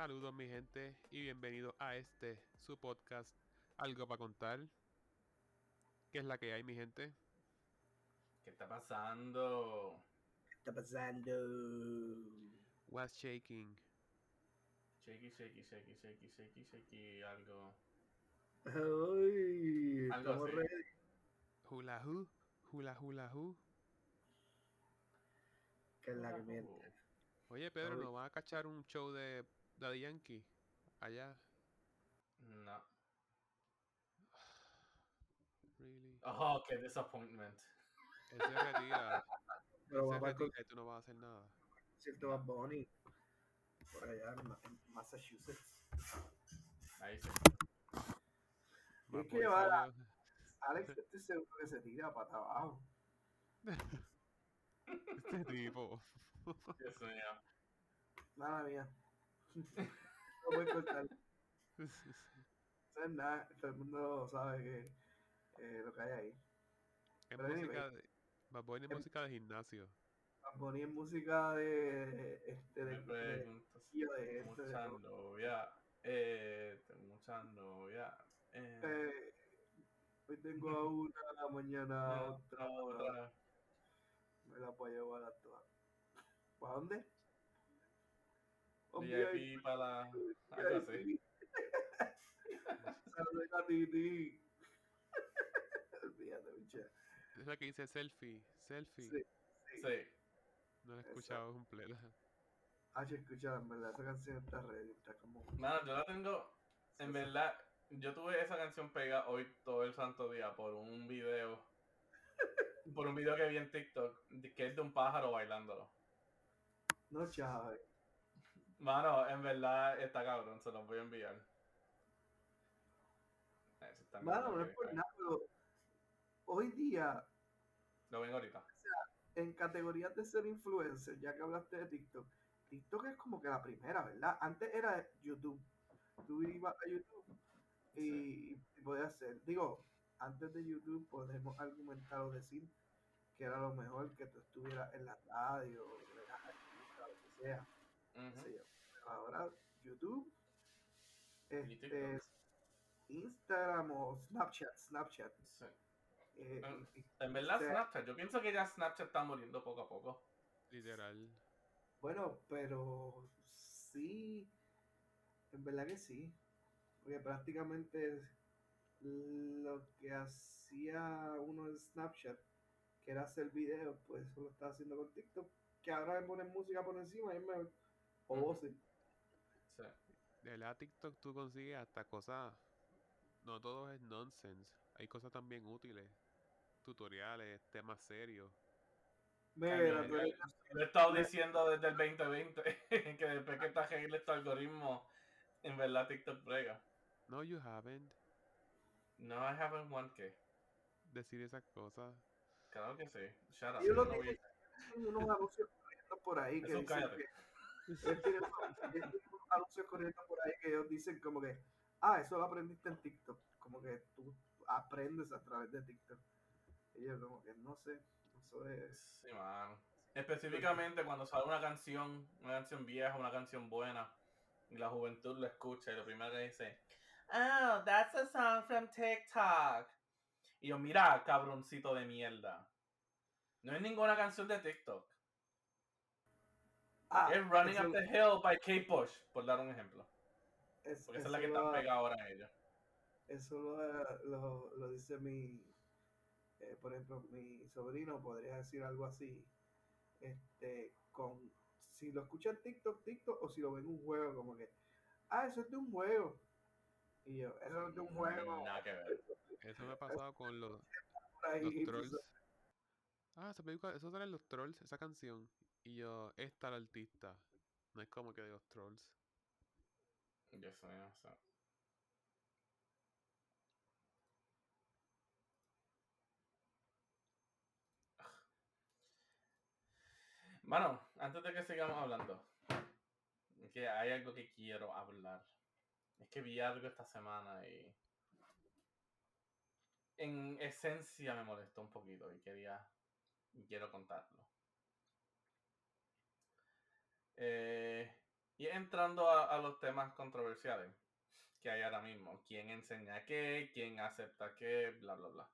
Saludos mi gente y bienvenidos a este, su podcast, Algo para contar. ¿Qué es la que hay mi gente? ¿Qué está pasando? ¿Qué está pasando? What's shaking? Shaky, shaky, shaky, shaky, shaky, shaky, algo. Ay, Algo así. ready. Hula who? Hula hula who? Que es la que miente. Oye Pedro. ¿nos van a cachar un show de Daddy Yankee? Allá. No. Really. Oh, qué disappointment. Él se retira. Pero se retira y tú no vas a hacer nada. concierto de Bad Bunny. Por allá en, Ma- en Massachusetts. Ahí sí. Bad que va la- Alex, estoy seguro que se tira para abajo. Este tipo. Dios mío. Nada mía. No voy a es nada. Todo el mundo sabe que eh, lo que hay ahí. Es anyway. música de... Bad Bunny es Em- música de gimnasio. Bad Bunny es música de. Este, de, de, preguntas. de, de, este, de- Mucha novia. Eh, tengo mucha novia. Eh, eh, hoy tengo a una, mañana a otra. otra. Me la puedo llevar a todas. ¿Para dónde? Un VIP para la. Algo así. Saludos a Titi. Olvídate, bicha. Es la que dice selfie. Selfie. Sí, sí. Sí. No la he escuchado completa. Ah, sí, escucha, en verdad, esa canción está ready, está como... Mano, yo la tengo. En verdad, yo tuve esa canción pegada hoy todo el santo día por un video. Por un video que vi en TikTok, que es de un pájaro bailándolo. No, chaval. Mano, en verdad está cabrón, se los voy a enviar. Eso está Mano, no es por nada, pero hoy día, Lo vengo ahorita. en categorías de ser influencer, ya que hablaste de TikTok, TikTok es como que la primera, ¿verdad? Antes era YouTube. Tú ibas a YouTube y, y podías hacer, digo, antes de YouTube podemos argumentar o decir que era lo mejor que tú estuvieras en la radio, en la artista, lo que sea. Pero ahora YouTube, Y este. Instagram o Snapchat, Snapchat. Sí. eh, En verdad, o sea, Snapchat. Yo pienso que ya Snapchat está muriendo poco a poco. Literal. Bueno, pero sí, en verdad que sí, porque prácticamente lo que hacía uno en Snapchat, que era hacer videos, pues eso lo está haciendo con TikTok, que ahora le ponen música por encima y es mejor, o voces. Sí. De la TikTok tú consigues hasta cosas. No todo es nonsense. Hay cosas también útiles. Tutoriales, temas serios. Mira, tú Lo he estado diciendo desde el 2020, que después que está arregle este algoritmo, en verdad TikTok brega. No, you haven't. No, I haven't one que. Decir esas cosas. Claro que sí. Shut up. Yo lo no que hay unos anuncios por ahí que Eso, dicen cállate. que él tiene corriendo por ahí que ellos dicen como que ah eso lo aprendiste en TikTok como que tú aprendes a través de TikTok y yo como que no sé eso es Sí, man. Específicamente cuando sale una canción, una canción vieja, una canción buena, y la juventud lo escucha y lo primero que dice, Oh, that's a song from TikTok. Y yo, mira, cabroncito de mierda. No es ninguna canción de TikTok. Ah es Running Up the Hill by Kate Bush, por dar un ejemplo. es- Porque esa es la que está pegada ahora en ella. eso lo, lo- lo dice mi eh, por ejemplo mi sobrino podría decir algo así este con si lo escucha en TikTok TikTok o si lo ve en un juego como que ah eso es de un juego y yo eso es de un juego Nada que ver. Eso me ha pasado con los, trolls. Ah, esa película, eso sale en los trolls, esa canción. Y yo, esta la artista. No es como que de los trolls. Yo sé, no sé. Mano, antes de que sigamos hablando, que hay algo que quiero hablar. Es que vi algo esta semana y en esencia me molestó un poquito y quería quiero contarlo. Eh, Y entrando a, los temas controversiales que hay ahora mismo. ¿Quién enseña qué? ¿Quién acepta qué? Bla, bla, bla.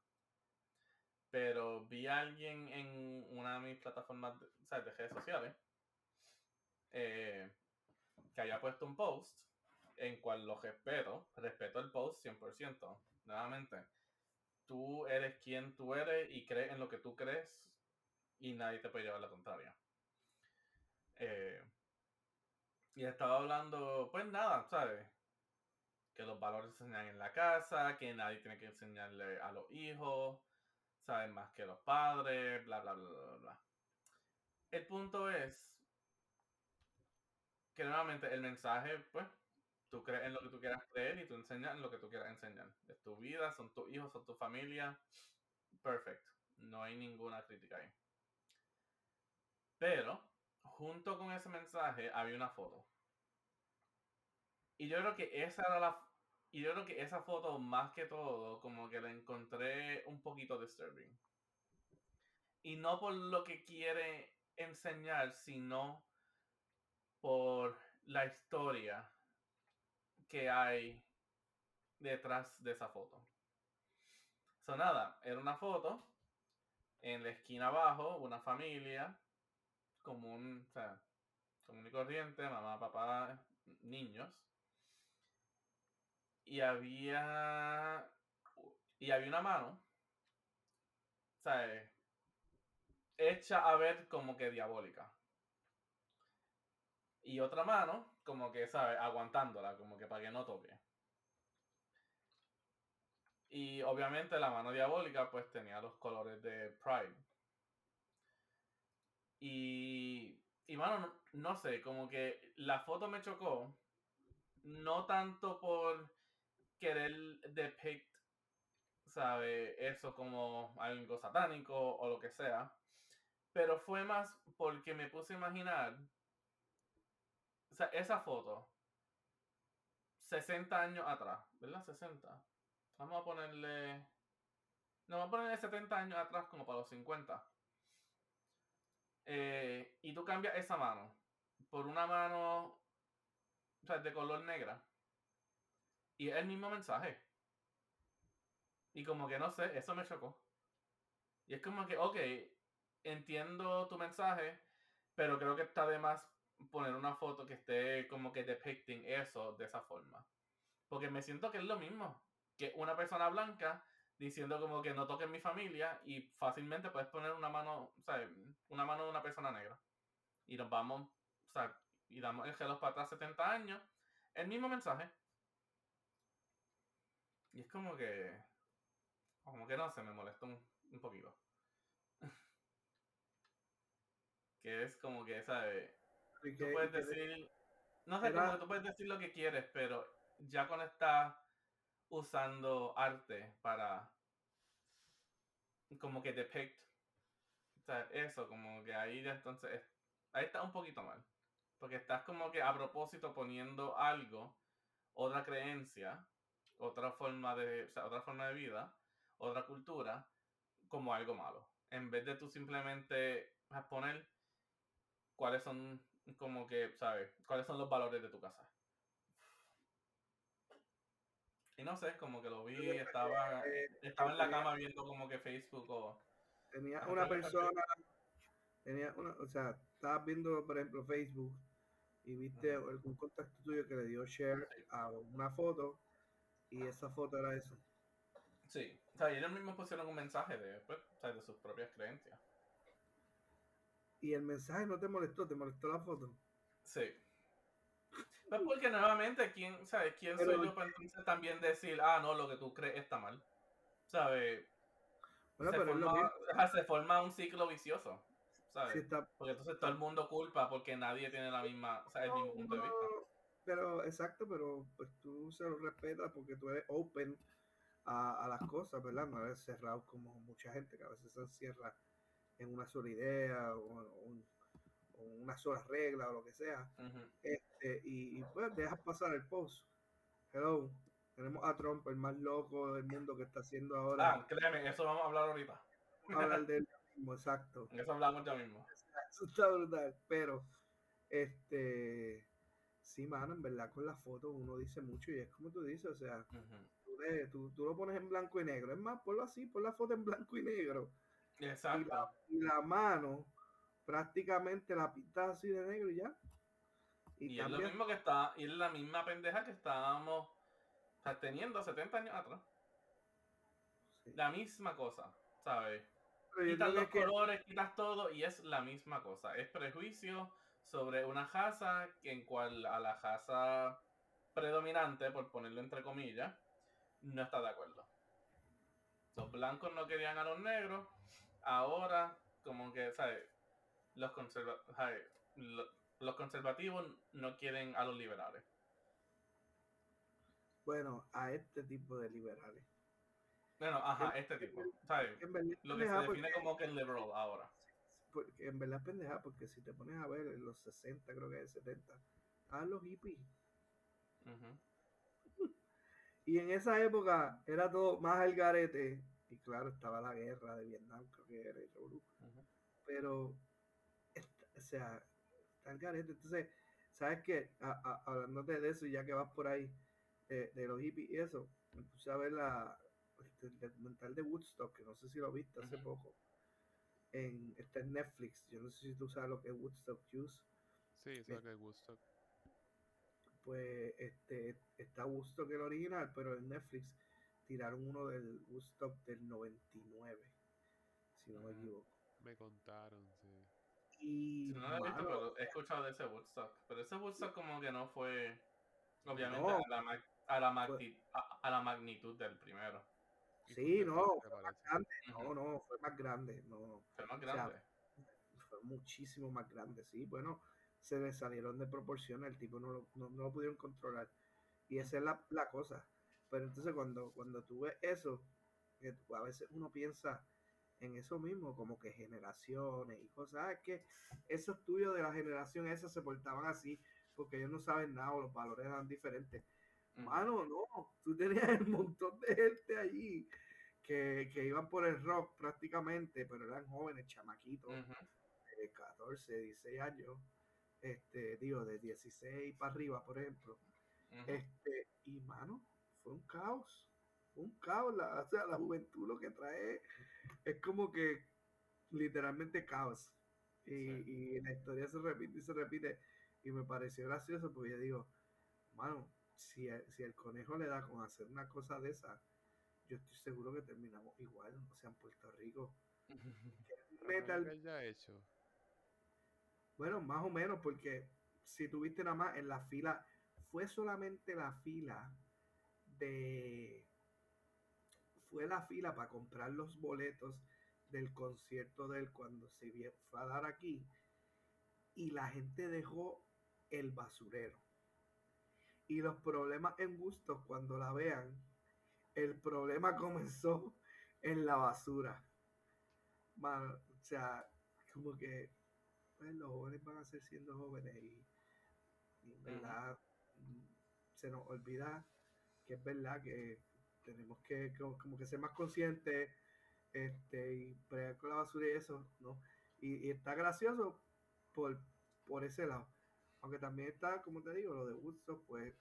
Pero vi a alguien en una de mis plataformas de, de redes sociales eh, que haya puesto un post en cual lo respeto, respeto el post 100%. Nuevamente, tú eres quien tú eres y crees en lo que tú crees y nadie te puede llevar la contraria. Eh, y estaba hablando, pues nada, ¿sabes? Que los valores se enseñan en la casa, que nadie tiene que enseñarle a los hijos, saben más que los padres, bla, bla, bla, bla, bla. El punto es que nuevamente el mensaje, pues, tú crees en lo que tú quieras creer y tú enseñas en lo que tú quieras enseñar. Es tu vida, son tus hijos, son tu familia. Perfecto. No hay ninguna crítica ahí. Pero, junto con ese mensaje, había una foto. Y yo creo que esa era la. Y yo creo que esa foto, más que todo, como que la encontré un poquito disturbing. Y no por lo que quiere enseñar, sino por la historia que hay detrás de esa foto. So nada, era una foto en la esquina abajo, una familia común, o sea, común y corriente, mamá, papá, niños. Y había y había una mano, sea, hecha a ver como que diabólica. Y otra mano, como que, ¿sabes? Aguantándola, como que para que no toque. Y obviamente la mano diabólica, pues tenía los colores de Pride. Y, y mano, no, no sé, como que la foto me chocó. No tanto por querer depict, ¿sabe? Eso como algo satánico o lo que sea. Pero fue más porque me puse a imaginar o sea, esa foto, 60 años atrás, ¿verdad? 60. Vamos a ponerle. No, vamos a ponerle 70 años atrás, como para los 50. Eh, y tú cambias esa mano por una mano o sea, de color negra. Y es el mismo mensaje. Y como que no sé, eso me chocó. Y es como que, ok, entiendo tu mensaje, pero creo que está de más poner una foto que esté como que depicting eso de esa forma. Porque me siento que es lo mismo que una persona blanca diciendo como que no toquen mi familia y fácilmente puedes poner una mano, o sea, una mano de una persona negra. Y nos vamos, o sea, y damos el gelo para atrás 70 años, el mismo mensaje. Y es como que, como que no se me molesta un, un poquito. que es como que, ¿sabes? Tú puedes decir, no sé, que tú puedes decir lo que quieres, pero ya cuando estás usando arte para como que depict, o sea, eso, como que ahí ya entonces, es- ahí está un poquito mal, porque estás como que a propósito poniendo algo, otra creencia, otra forma de, otra forma de vida, otra cultura, como algo malo, en vez de tú simplemente poner cuáles son como que, ¿sabes? ¿Cuáles son los valores de tu casa? Y no sé, como que lo vi, estaba, eh, estaba en la cama viendo como que Facebook o... tenía una persona, tenía una, o sea, estabas viendo, por ejemplo, Facebook y viste algún contacto tuyo que le dio share a una foto y esa foto era eso. Sí, o sea, y ellos mismos pusieron un mensaje de, pues, o sea, de sus propias creencias. Y el mensaje no te molestó, te molestó la foto. Sí. Pues porque nuevamente, ¿quién, ¿sabes? ¿Quién Pero- soy yo para entonces también decir, ah, no, lo que tú crees está mal? ¿Sabes? Bueno, se, pero es forma, se forma un ciclo vicioso, ¿sabes? Está, Porque entonces todo el mundo culpa porque nadie tiene la misma, o sea, el mismo punto de vista. No, pero exacto, pero pues tú se lo respetas porque tú eres open a, a las cosas, ¿verdad? No eres cerrado como mucha gente que a veces se encierra en una sola idea o, o un- o una sola regla o lo que sea. Este, y, y, pues dejas pasar el post. Hello, tenemos a Trump, el más loco del mundo que está haciendo ahora. Ah, créeme, eso vamos a hablar ahorita. hablar de él mismo, exacto. Eso hablamos ya mismo. Eso está brutal, pero este Sí, mano, en verdad con las fotos uno dice mucho y es como tú dices, o sea, Ujú. tú, le- tú, tú lo pones en blanco y negro. Es más, ponlo así, pon la foto en blanco y negro. Exacto. Y la mano prácticamente la pintas así de negro y ya. Y, es lo mismo que está, y es la misma pendeja que estábamos teniendo 70 años atrás. sí. La misma cosa, ¿sabes? Quitas los que colores, quitas todo y es la misma cosa. Es prejuicio sobre una raza que en cual a la raza predominante, por ponerlo entre comillas, no está de acuerdo. Los blancos no querían a los negros, ahora como que, ¿sabes? Los, conserva los conservativos no quieren a los liberales. bueno, a este tipo de liberales. Bueno, ajá, este tipo, ¿sabes? Es Lo que se define como que el liberal ahora. porque en verdad es pendeja porque si te pones a ver en los 60, creo que es 70, estaban los hippies. Y en esa época era todo más al garete. Y claro, estaba la guerra de Vietnam, creo que era el. Ujú. Pero, sea, está el garete. Entonces, ¿sabes qué? A- a- Hablándote de eso, ya que vas por ahí, de, de los hippies y eso, me puse a ver la, este, el documental de Woodstock, que no sé si lo viste hace poco. En, está en Netflix. Yo no sé si tú sabes lo que es Woodstock Juice. Sí, eso que es Woodstock. pues este está Woodstock el original, pero en Netflix tiraron uno del Woodstock del 99, si no me equivoco. Me contaron. Y No lo he visto, pero he escuchado de ese Woodstock. Pero ese Woodstock como que no fue, obviamente, No. a, la, mag- a, la Fue- magni- a, a la magnitud del primero. Sí, no, fue más grande, no, no, fue más grande, no, Fue más sea, grande. fue muchísimo más grande, sí, bueno, se le salieron de proporciones, el tipo no lo, no, no lo pudieron controlar, y esa es la, la cosa, pero entonces cuando, cuando tú ves eso, que tú- a veces uno piensa en eso mismo, como que generaciones y cosas, ah, es que esos tuyos de la generación esa se portaban así, porque ellos no saben nada, o los valores eran diferentes, Ujú. Mano, no, tú tenías un montón de gente allí que, que iban por el rock prácticamente, pero eran jóvenes, chamaquitos, de 14, 16 años, este, digo, de 16 para arriba, por ejemplo. Este, y mano, fue un caos, un caos, la, o sea, la juventud lo que trae es como que literalmente caos. Y, Sí. y la historia se repite y se repite. Y me pareció gracioso porque yo digo, mano, si, el- si el conejo le da con hacer una cosa de esa, yo estoy seguro que terminamos igual, o sea, en Puerto Rico. Metal, haya hecho. bueno, más o menos, porque si tuviste nada más en la fila, fue solamente la fila de. Fue la fila para comprar los boletos del concierto de él cuando se fue a dar aquí. Y la gente dejó el basurero. Y los problemas en gustos, cuando la vean, el problema comenzó en la basura. Mano, o sea, como que pues, los jóvenes van a ser siendo jóvenes y, y en verdad mm, se nos olvida que es verdad que tenemos que como, como que ser más conscientes este, y bregar con la basura y eso, ¿no? Y, y está gracioso por, por ese lado. Aunque también está, como te digo, lo de Woodstock, pues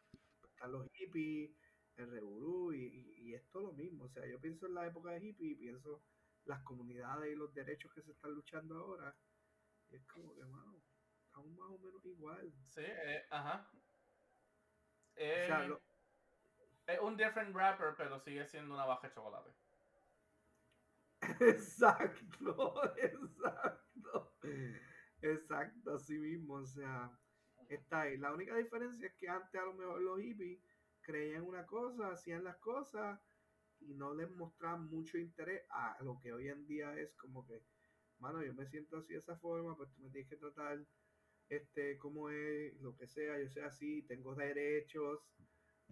están los hippies, el revolú y, y, y es todo lo mismo. O sea, yo pienso en la época de hippie y pienso las comunidades y los derechos que se están luchando ahora. Y es como que, mano, estamos más o menos igual. Sí, eh, ajá. O sea, Eh, lo- Es un different rapper, pero sigue siendo una baja de chocolate. Exacto, exacto. Exacto, así mismo. O sea, está ahí. La única diferencia es que antes a lo mejor los hippies creían una cosa, hacían las cosas y no les mostraban mucho interés a lo que hoy en día es como que, mano, yo me siento así de esa forma, pues tú me tienes que tratar este como es, lo que sea, yo soy así, tengo derechos.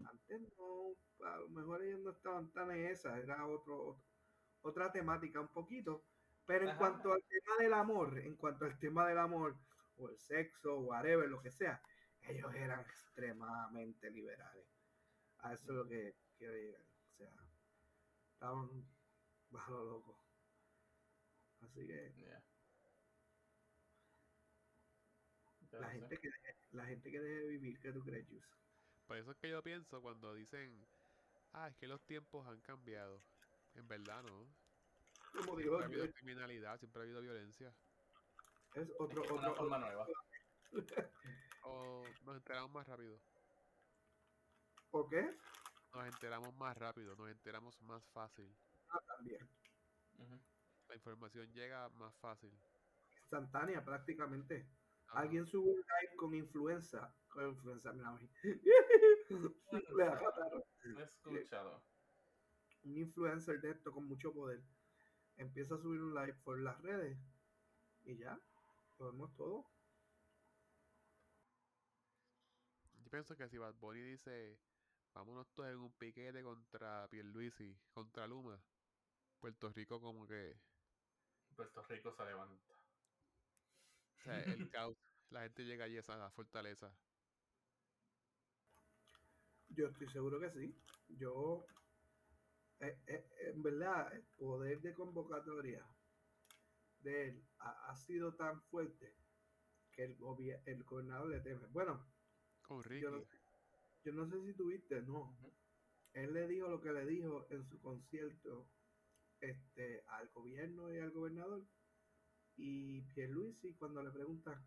Antes no, a lo mejor ellos no estaban tan en esa, era otro, otro- otra temática un poquito. Pero en Ajá. cuanto al tema del amor, en cuanto al tema del amor, o el sexo, whatever, lo que sea, ellos eran extremadamente liberales. A eso es lo que quiero llegar. O sea, estaban bajo lo loco. Así que Yeah. la gente que la gente que debe vivir, ¿qué tú crees, Jus? Por eso es que yo pienso cuando dicen, ah, es que los tiempos han cambiado. En verdad, ¿no? Como digo, Siempre ha habido criminalidad, siempre ha habido violencia. es otro, Es una otro, forma nueva. O nos enteramos más rápido. ¿o qué? Nos enteramos más rápido, nos enteramos más fácil. Ah, también. La información llega más fácil. Instantánea prácticamente. Alguien sube un live con influenza, con influenza, mira. Le da catarro. Escúchalo. un influencer de esto con mucho poder empieza a subir un live por las redes y ya, lo vemos todo. Yo pienso que si Bad Bunny dice, vámonos todos en un piquete contra Pierluisi, contra Luma, Puerto Rico como que, Puerto Rico se levanta. O sea, el caos, la gente llega allí a esa fortaleza. Yo estoy seguro que sí. Yo, eh, eh, en verdad, el poder de convocatoria de él ha, ha sido tan fuerte que el, el gobernador le teme. Bueno, Ricky. yo no, yo no sé si tuviste, no. Él le dijo lo que le dijo en su concierto este, al gobierno y al gobernador. Y Pierluisi, cuando le preguntan,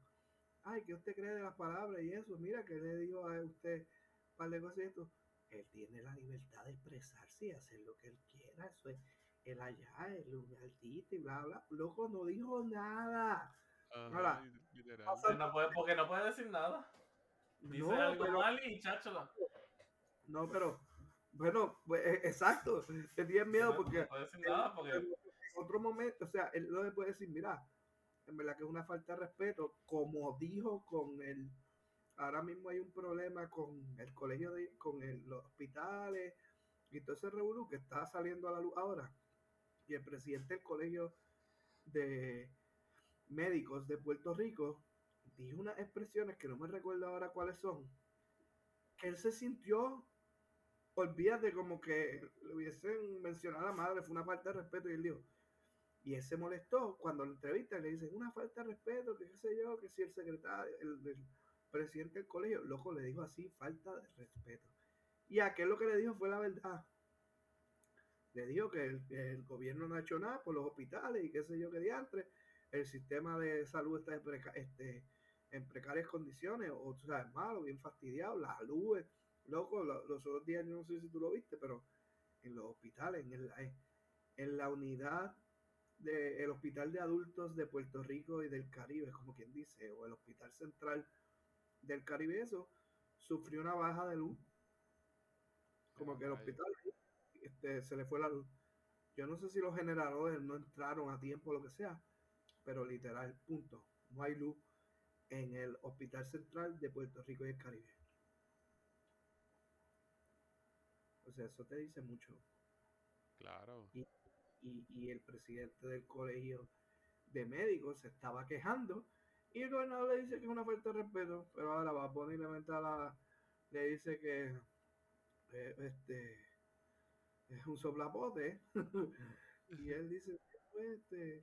ay, ¿qué usted cree de las palabras y eso? Mira, que le dijo a usted un par de cosas y esto. Él tiene la libertad de expresarse y hacer lo que él quiera. Eso es, él allá, él un artista y bla, bla. Loco, no dijo nada. Ajá, pasa- Él no puede, porque no puede decir nada. Dice No, algo pero- mal y cháchola. No, pero, bueno, pues, eh, exacto. Él tiene miedo No, porque no puede decir nada porque en otro momento, o sea, él no le puede decir, mira, en verdad que es una falta de respeto, como dijo con el, ahora mismo hay un problema con el colegio, de, con el- los hospitales y todo ese revolú que está saliendo a la luz ahora. Y el presidente del colegio de médicos de Puerto Rico dijo unas expresiones que no me recuerdo ahora cuáles son, que él se sintió, olvídate como que le hubiesen mencionado a la madre, fue una falta de respeto y él dijo, y él se molestó cuando lo entrevistan, le dicen una falta de respeto, que qué sé yo, que si el secretario, el, presidente del colegio, loco, le dijo así, falta de respeto. Y aquel lo que le dijo fue la verdad. Le dijo que el, gobierno no ha hecho nada por los hospitales y qué sé yo qué diantre. El sistema de salud está en, este, en precarias condiciones, o tú sabes, malo, bien fastidiado, las luz, loco, lo- los otros días, no sé si tú lo viste, pero en los hospitales, en, el- en la unidad del Hospital de Adultos de Puerto Rico y del Caribe, como quien dice, o el Hospital Central del Caribe, eso, sufrió una baja de luz. Como que el hospital este, se le fue la luz. Yo no sé si los generadores no entraron a tiempo o lo que sea, pero literal, punto. No hay luz en el Hospital Central de Puerto Rico y el Caribe. O sea, eso te dice mucho. Claro. y, y el presidente del colegio de médicos se estaba quejando. Y el gobernador le dice que es una falta de respeto, pero ahora va a poner la la le dice que eh, este es un soplapote. Y él dice pues este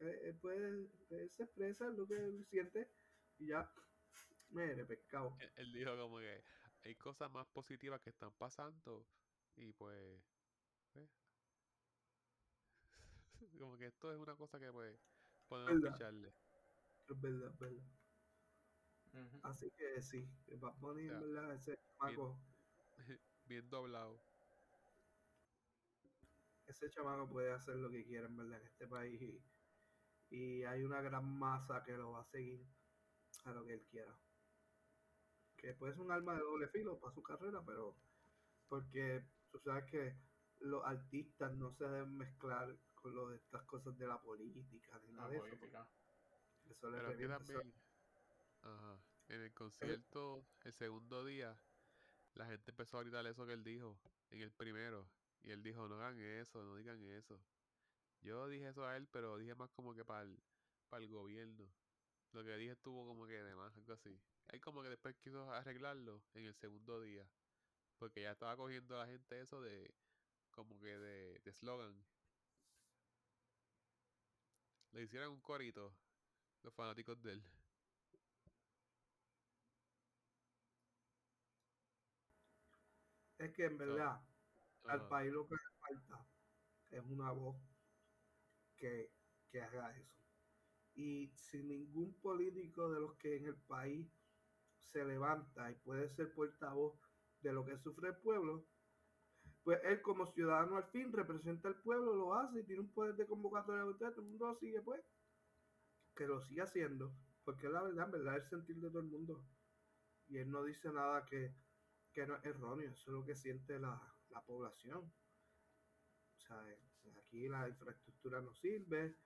eh, él puede él se expresa lo que él siente y ya mire pescado. Él, él dijo como que hay cosas más positivas que están pasando y pues... pues, como que esto es una cosa que pues podemos ¿Verdad? picharle. es verdad, es verdad. Así que sí va a poner verdad ese chamaco Bien doblado. ese chamaco puede hacer lo que quiera en verdad en este país y, y hay una gran masa que lo va a seguir a lo que él quiera. Que puede ser un arma de doble filo para su carrera, pero porque tú sabes que los artistas no se deben mezclar con lo de estas cosas de la política ni nada La de eso. política. porque Eso le Pero eso- también, ajá, en el concierto, el segundo día, la gente empezó a gritar eso que él dijo en el primero. Y él dijo, no hagan eso, no digan eso. Yo dije eso a él, pero dije más como que para el, para el gobierno. Lo que dije estuvo como que de más, algo así. Él como que después quiso arreglarlo en el segundo día. Porque ya estaba cogiendo a la gente eso de, como que de, de slogan. Le hicieran un corito los fanáticos de él. Es que en verdad al país lo que le falta es una voz que, que haga eso. Y si ningún político de los que en el país se levanta y puede ser portavoz de lo que sufre el pueblo, pues él como ciudadano al fin representa al pueblo, lo hace y tiene un poder de convocatoria de todo el mundo lo sigue pues, que lo siga haciendo, porque la verdad, en verdad, es el sentir de todo el mundo. Y él no dice nada que, que no es erróneo, eso es lo que siente la, la población. O sea, eh, aquí la infraestructura no sirve,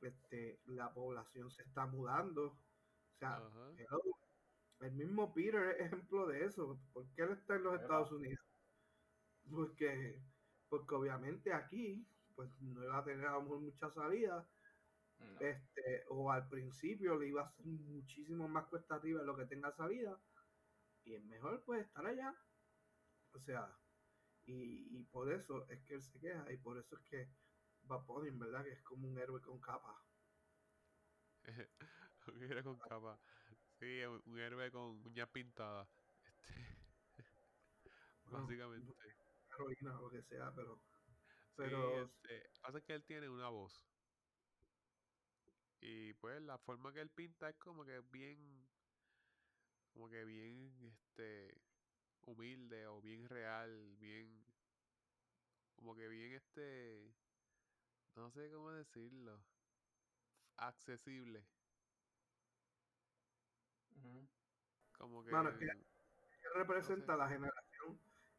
este, la población se está mudando. O sea, hello, el mismo Peter es ejemplo de eso. ¿Por qué él está en los. Estados Unidos? Porque, porque obviamente aquí pues no iba a tener a lo mejor mucha salida, No. este, o al principio le iba a ser muchísimo más cuesta arriba en lo que tenga salida, y es mejor pues estar allá. O sea, y, y por eso es que él se queja, y por eso es que va en verdad, que es como un héroe con capa. un héroe con capa. Sí, un, héroe con uñas pintadas. Este, básicamente. Heroína o lo que sea, pero, Sí, pero este, pasa que él tiene una voz. Y pues la forma que él pinta es como que bien, como que bien, este, humilde o bien real, bien, como que bien, este, no sé cómo decirlo, accesible. Como que, es que- él representa sé. la generación,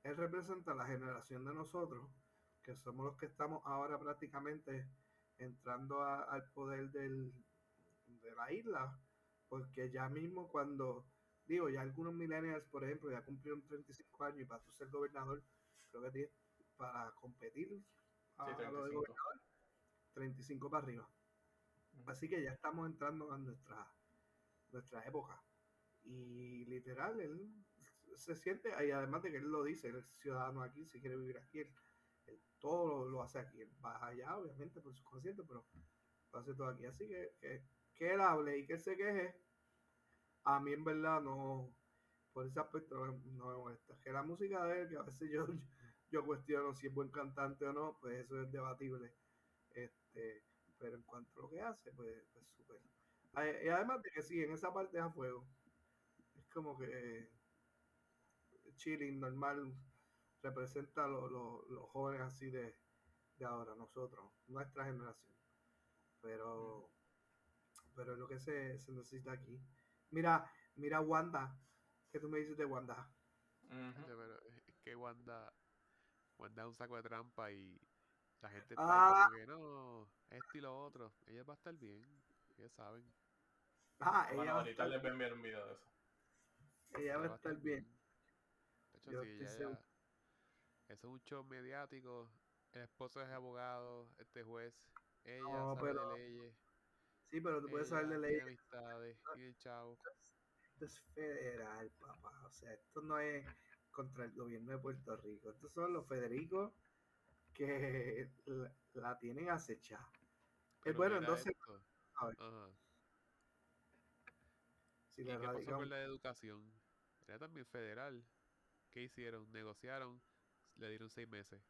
él representa la generación de nosotros, que somos los que estamos ahora prácticamente entrando a- al poder del, de la isla, porque ya mismo cuando, digo, ya algunos millennials, por ejemplo, ya cumplieron 35 años y para tú ser gobernador, creo que tienes para competir a Sí, lo de 35. gobernador, 35 para arriba. Así que ya estamos entrando a nuestra, nuestra época. Y literal, él se siente, y además de que él lo dice, él es ciudadano aquí, si quiere vivir aquí, él, todo lo, hace aquí. Él va allá, obviamente, por su concierto, pero lo hace todo aquí. Así que, que, que él hable y que él se queje, a mí en verdad no, por ese aspecto no, no me molesta. Que la música de él, que a veces yo, yo cuestiono si es buen cantante o no, pues eso es debatible. Este, pero en cuanto a lo que hace, pues, pues súper. Ay, Y además de que sí, en esa parte es a fuego. Es como que chilling, normal, representa a lo- lo- los jóvenes así de, de ahora, nosotros, nuestra generación. Pero, pero es lo que se, se necesita aquí. Mira, mira Wanda. ¿Qué tú me dices de Wanda? Oye, pero es que Wanda, Wanda es un saco de trampa y la gente está Ah. como que no, esto y lo otro. Ella va a estar bien, ellos saben. Ah, Bueno, ella va a ahorita estar, les voy a enviar un video de eso. ella va a estar bien. Yo sí, ya- eso es un show mediático. El esposo es abogado, este juez. Ella No, sabe pero de leyes. Sí, pero tú puedes saber de ella ley. tiene amistades, tiene chavo. Esto es federal, papá. O sea, esto no es contra el gobierno de Puerto Rico. Estos son los Federicos que la, la tienen acechada. Eh, bueno, entonces, esto. a ver. Ajá. si ¿Y le qué pasó con la educación? Era también federal. ¿Qué hicieron? Negociaron, le dieron seis meses.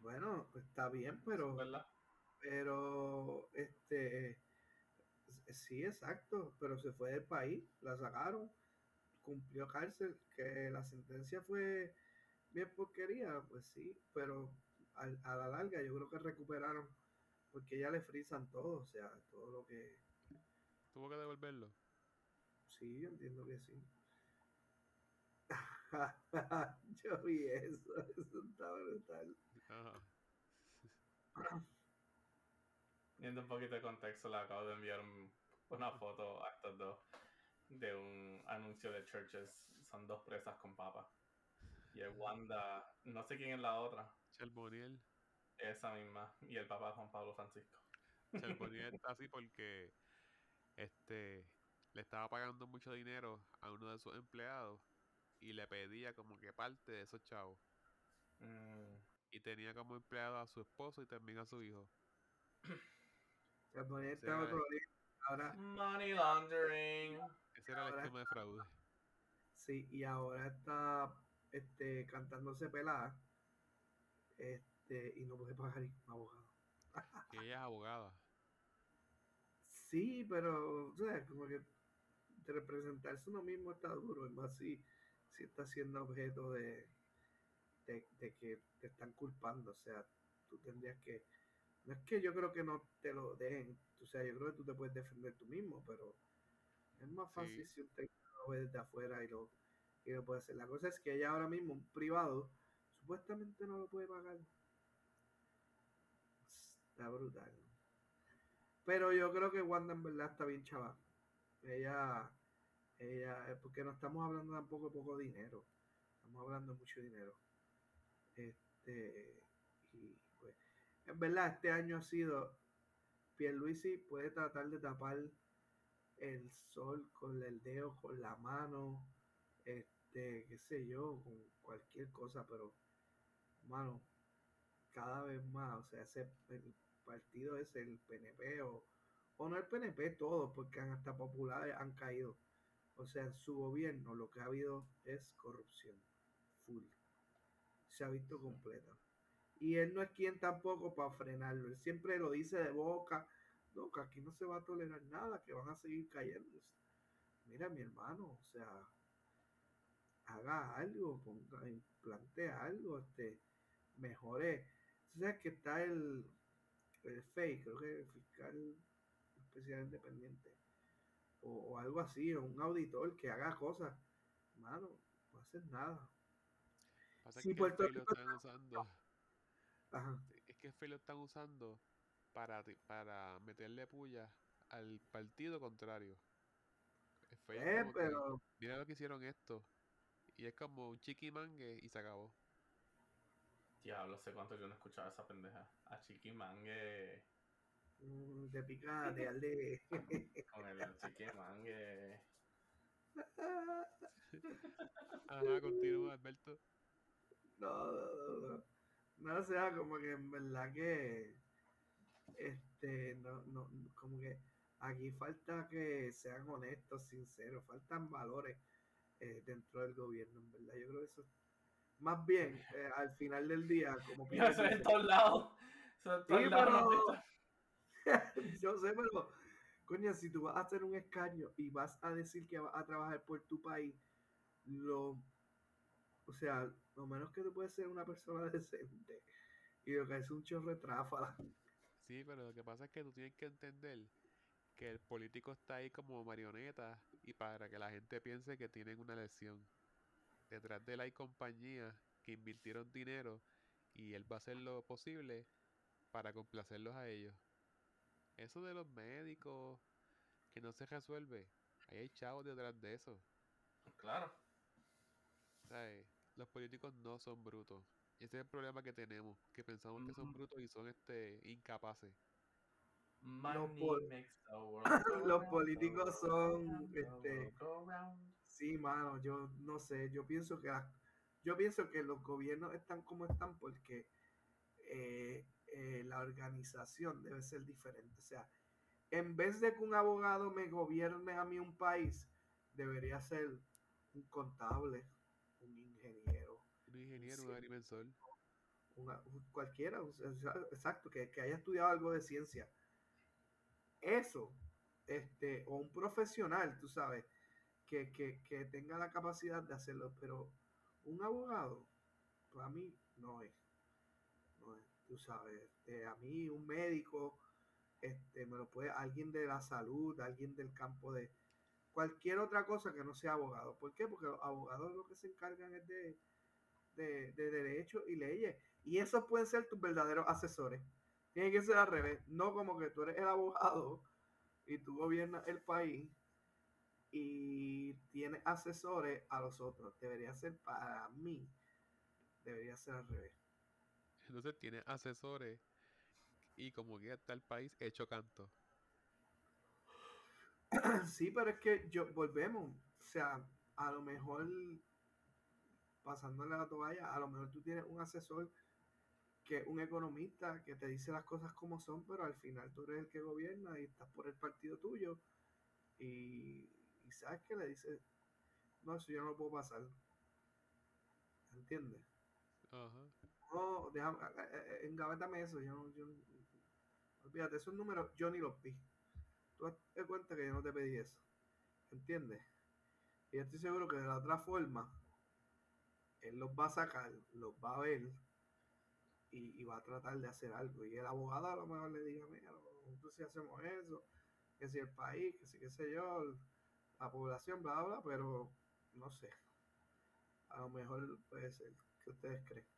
Bueno, pues está bien, pero, ¿Verdad? pero, este, sí, exacto, pero se fue del país, la sacaron, cumplió cárcel, que la sentencia fue bien porquería, pues sí, pero al- a, la larga yo creo que recuperaron, porque ya le frisan todo, o sea, todo lo que, Tuvo que devolverlo. sí, yo entiendo que sí. yo vi eso, eso está brutal. Viendo un poquito de contexto, le acabo de enviar un- una foto a estos dos de un anuncio de Churches. Son dos presas con papa. Y es Wanda, no sé quién es la otra, Charboniel. esa misma. Y el papá Juan Pablo Francisco. Charboniel está así porque este le estaba pagando mucho dinero a uno de sus empleados y le pedía como que parte de esos chavos. Mm, Y tenía como empleado a su esposo y también a su hijo. Se ponía el- día, ahora, Money laundering. Ese era el esquema de fraude. Sí, y ahora está este cantándose pelada este, y no puede pagar un abogado. Y ella es abogada. Sí, pero, o sea, como que de representarse uno mismo está duro, es más si, si está siendo objeto de, de, de que te están culpando, o sea, tú tendrías que, no es que yo creo que no te lo dejen, o sea, yo creo que tú te puedes defender tú mismo, pero es más fácil Sí. si usted lo ve desde afuera y lo, y lo puede hacer. La cosa es que ella ahora mismo, un privado, supuestamente no lo puede pagar. Está brutal. Pero yo creo que Wanda en verdad está bien chava. Ella, ella, eh, porque no estamos hablando tampoco de poco dinero. Estamos hablando de mucho dinero. Este, y pues, en verdad, este año ha sido. Pierluisi puede tratar de tapar el sol con el dedo, con la mano, este, qué sé yo, con cualquier cosa, pero, mano, cada vez más, o sea, ese partido es el PNP o, o no el PNP, todos, porque han- hasta populares han caído. O sea, en su gobierno lo que ha habido es corrupción, full. Se ha visto completa. Y él no es quien tampoco para frenarlo. Él siempre lo dice de boca. No, que aquí no se va a tolerar nada, que van a seguir cayendo. Mira, mi hermano, o sea, haga algo, ponga, implante algo, este, mejore. Tú sabes que está el, el FEI, creo que el fiscal especial independiente, o, o algo así, o un auditor que haga cosas. Mano, no haces nada. Pasa Sí, que Puerto lo Rico están usando. Ajá. Es que el lo están usando para, ti- para meterle puya al partido contrario. Eh, que, pero mira lo que hicieron esto. Y es como un chiquimangue y se acabó. Diablo, sé cuánto yo no escuchaba esa pendeja. A Chiquimangue. Mm, te pica de darle. Con el Chiquimangue. Ajá, continúa, Alberto. No, no, no, no. No, o sea, como que en verdad que. Este, no, no, como que aquí falta que sean honestos, sinceros, faltan valores eh, dentro del gobierno, en verdad. Yo creo que eso. Más bien, eh, al final del día, como Mira, Peter eso en dice, todos lados. Eso en todos Sí, lados. pero yo sé, pero coño, si tú vas a hacer un escaño y vas a decir que vas a trabajar por tu país, lo, o sea, lo menos que tú puedes ser una persona decente y lo que es un chorro tráfala. Sí, pero lo que pasa es que tú tienes que entender que el político está ahí como marioneta y para que la gente piense que tienen una elección. Detrás de él hay compañías que invirtieron dinero y él va a hacer lo posible para complacerlos a ellos. Eso de los médicos que no se resuelve, ahí hay chavos detrás de eso. Claro. ¿sabes? Los políticos no son brutos. Y ese es el problema que tenemos, que pensamos que son brutos y son este incapaces. Money pol- los políticos son, este. Sí, mano, yo no sé, yo pienso que las- yo pienso que los gobiernos están como están porque eh, eh, la organización debe ser diferente. O sea, en vez de que un abogado me gobierne a mí un país, debería ser un contable, un ingeniero, Un ingeniero, un agrimensor. una- cualquiera, exacto, que, que haya estudiado algo de ciencia. Eso, este, o un profesional, tú sabes, que, que, que tenga la capacidad de hacerlo, pero un abogado, para mí. No es, tú sabes, este, a mí un médico, este, me lo puede, alguien de la salud, alguien del campo de cualquier otra cosa que no sea abogado. ¿Por qué? Porque los abogados lo que se encargan es de, de, de derecho y leyes. Y esos pueden ser tus verdaderos asesores. Tiene que ser al revés. No como que tú eres el abogado y tú gobiernas el país y tienes asesores a los otros. Debería ser para mí. Debería ser al revés. Entonces tiene asesores y como que está el país hecho canto. Sí, pero es que yo volvemos. O sea, a lo mejor pasándole la toalla, a lo mejor tú tienes un asesor que es un economista que te dice las cosas como son, pero al final tú eres el que gobierna y estás por el partido tuyo y, y sabes que le dice, no, eso yo no lo puedo pasar. ¿entiendes? Ajá. No, déjame, eh, eh, engavétame eso, yo, yo, olvídate, esos números yo ni los vi. Tú te cuenta que yo no te pedí eso, ¿entiendes? Y yo estoy seguro que de la otra forma, él los va a sacar, los va a ver y, va a tratar de hacer algo. Y el abogado a lo mejor le diga, mira, nosotros si hacemos eso, que si el país, que si qué sé yo, la población, bla, bla, pero no sé. A lo mejor puede ser. ¿Qué ustedes creen?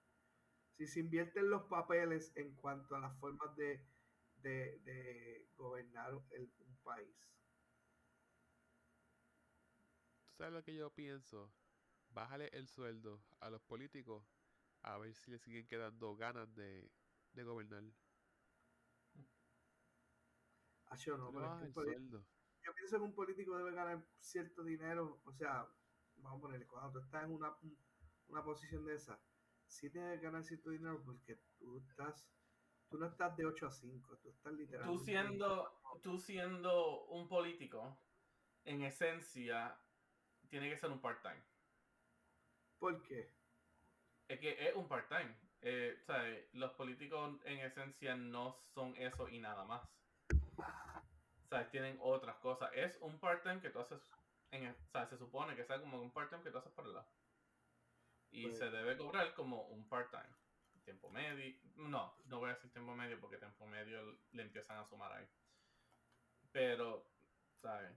Si se invierten los papeles en cuanto a las formas de, de, de gobernar el, un país. ¿Tú sabes lo que yo pienso? Bájale el sueldo a los políticos a ver si le siguen quedando ganas de, de gobernar. Ah, yo no, pero es que el sueldo. yo pienso que un político debe ganar cierto dinero, o sea, vamos a ponerle, cuando tú estás en una, una posición de esa, sí tienes que ganar cierto dinero porque tú estás, tú no estás de 8 a 5, tú estás Tú literalmente... siendo, tú siendo un político, en esencia, tiene que ser un part-time. ¿Por qué? Es que es un part-time. Eh, sea, los políticos en esencia no son eso y nada más. Sea, tienen otras cosas. Es un part-time que tú haces, en, sea, se supone que sea como un part-time que tú haces por el lado. Y Pues- se debe cobrar como un part-time. Tiempo medio. No, no voy a decir tiempo medio porque tiempo medio le empiezan a sumar ahí. Pero, ¿sabes?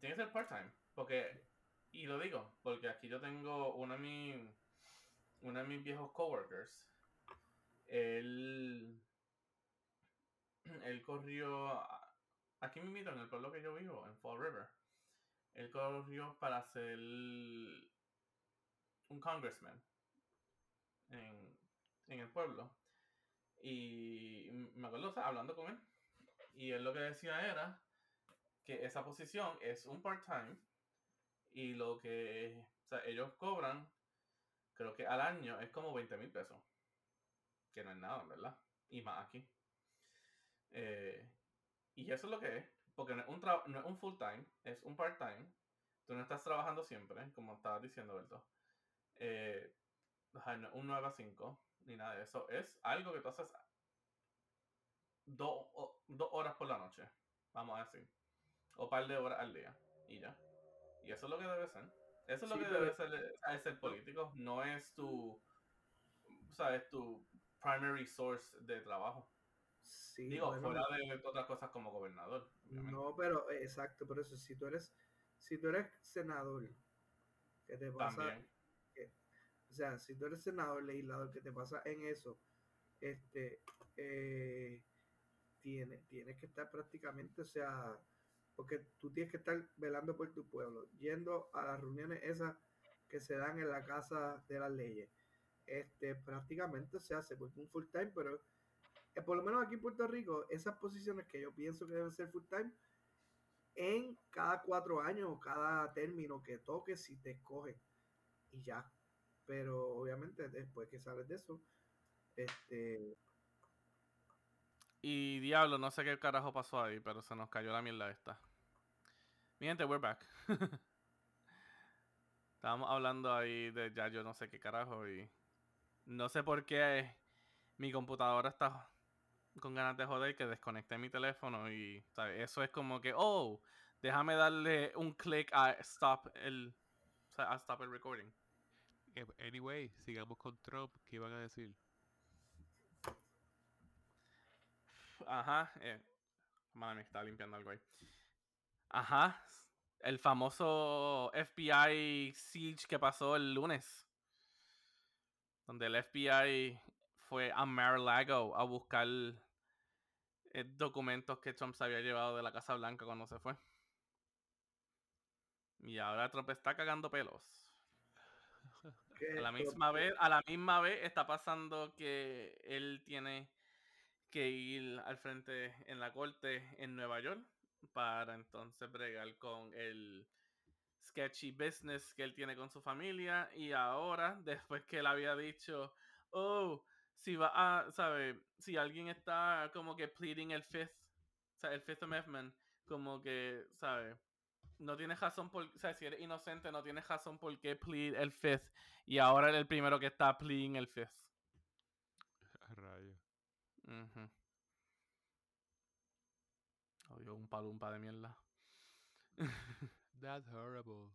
Tiene que ser part-time. Porque, y lo digo, porque aquí yo tengo uno de mis, uno de mis viejos coworkers. Él, él corrió, aquí mismo en el pueblo que yo vivo, en Fall River. Él corrió para ser un congressman en, el pueblo. Y me acuerdo hablando con él. Y él lo que decía era que esa posición es un part-time y lo que ellos cobran, creo que al año es como 20 mil pesos. Que no es nada, ¿verdad? Y más aquí. Eh, y eso es lo que es, porque no es un, no es un full-time, es un part-time. Tú no estás trabajando siempre, como estabas diciendo, Berto. Eh, un 9 a 5, ni nada de eso. Es algo que tú haces dos dos horas por la noche, vamos a decir. O par de horas al día. Y ya. Y eso es lo que debe ser. Eso es lo que pero- debe ser, es ser político. No es tu, sabes, tu primary source de trabajo. Sí, Digo, bueno, fuera de otras cosas como gobernador. obviamente. No, pero eh, exacto, por eso, si tú eres, si tú eres senador, ¿qué te pasa? También. Sea, si tú eres senador, legislador, ¿qué te pasa en eso? Este, eh, tiene, tienes que estar prácticamente, o sea, porque tú tienes que estar velando por tu pueblo, yendo a las reuniones esas que se dan en la casa de las leyes. Este, prácticamente, o sea, se un full time, pero eh, por lo menos aquí en Puerto Rico, esas posiciones que yo pienso que deben ser full time, en cada cuatro años o cada término que toques, si te escogen y ya. Pero obviamente después que sabes de eso, este, Y diablo, no sé qué carajo pasó ahí, pero se nos cayó la mierda esta. Mi gente, we're back. Estábamos hablando ahí de ya yo no sé qué carajo y no sé por qué mi computadora está con ganas de joder que desconecté mi teléfono y ¿sabes? eso es como que, oh, déjame darle un clic a stop el, a stop el recording. Eh, Anyway, sigamos con Trump. ¿Qué iban a decir? Ajá. Eh, madre mía, estaba limpiando algo ahí. Ajá. El famoso FBI siege que pasó el lunes. Donde el FBI fue a Mar-a-Lago a buscar eh, documentos que Trump se había llevado de la Casa Blanca cuando se fue. Y ahora Trump está cagando pelos. A la misma vez, a la misma vez está pasando que él tiene que ir al frente en la corte en Nueva York para entonces bregar con el sketchy business que él tiene con su familia. Y ahora después que él había dicho oh si va a sabe si alguien está como que pleading el fifth o sea, el fifth amendment como que sabe no tienes razón por, o sea, si eres inocente, no tienes razón por qué plead el fifth y ahora eres el primero que está pleading el fifth. Rayo. Ujú. Odio un palumpa de mierda. That's horrible.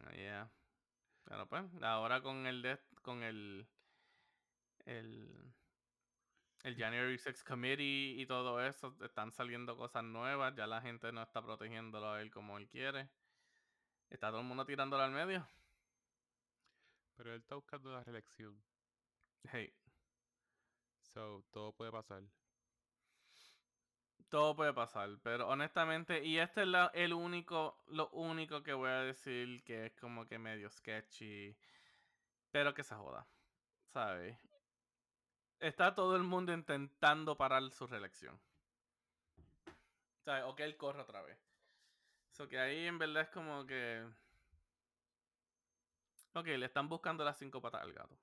Ah, Yeah. Pero pues, ahora con el de, con el el el January 6 Committee y todo eso, están saliendo cosas nuevas, ya la gente no está protegiéndolo a él como él quiere. Está todo el mundo tirándolo al medio. Pero él está buscando la reelección. Hey, So, todo puede pasar. todo puede pasar, pero honestamente, y este es la- el único, lo único que voy a decir que es como que medio sketchy, pero que se joda, ¿sabes? Está todo el mundo intentando parar su reelección. O que él corra otra vez. So que ahí en verdad es como que... Ok, le están buscando las cinco patas al gato.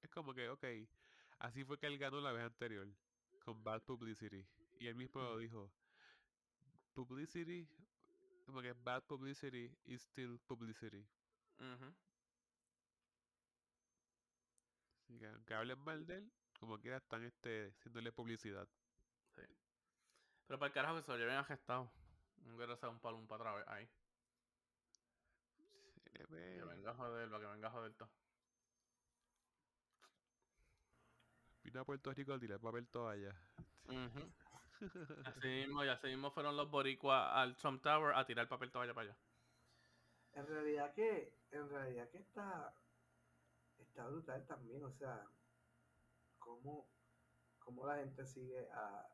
Es como que, ok, así fue que él ganó la vez anterior, con Bad Publicity. Y él mismo lo dijo. Publicity, como que bad publicity is still publicity. Ujú. Así que aunque hablen mal de él, como quiera están este, haciéndole publicidad. Sí. Pero para el carajo que se lo lleven a gestado. No quiero hacer un palum para otra vez ahí. Eh, Que venga a joder, para que venga a joder todo. vino a Puerto Rico a tirar papel toalla. Ujú. Así mismo, y así mismo fueron los boricuas al Trump Tower a tirar papel toalla para allá. En realidad que, en realidad que está, está brutal también, o sea, cómo, cómo la gente sigue a,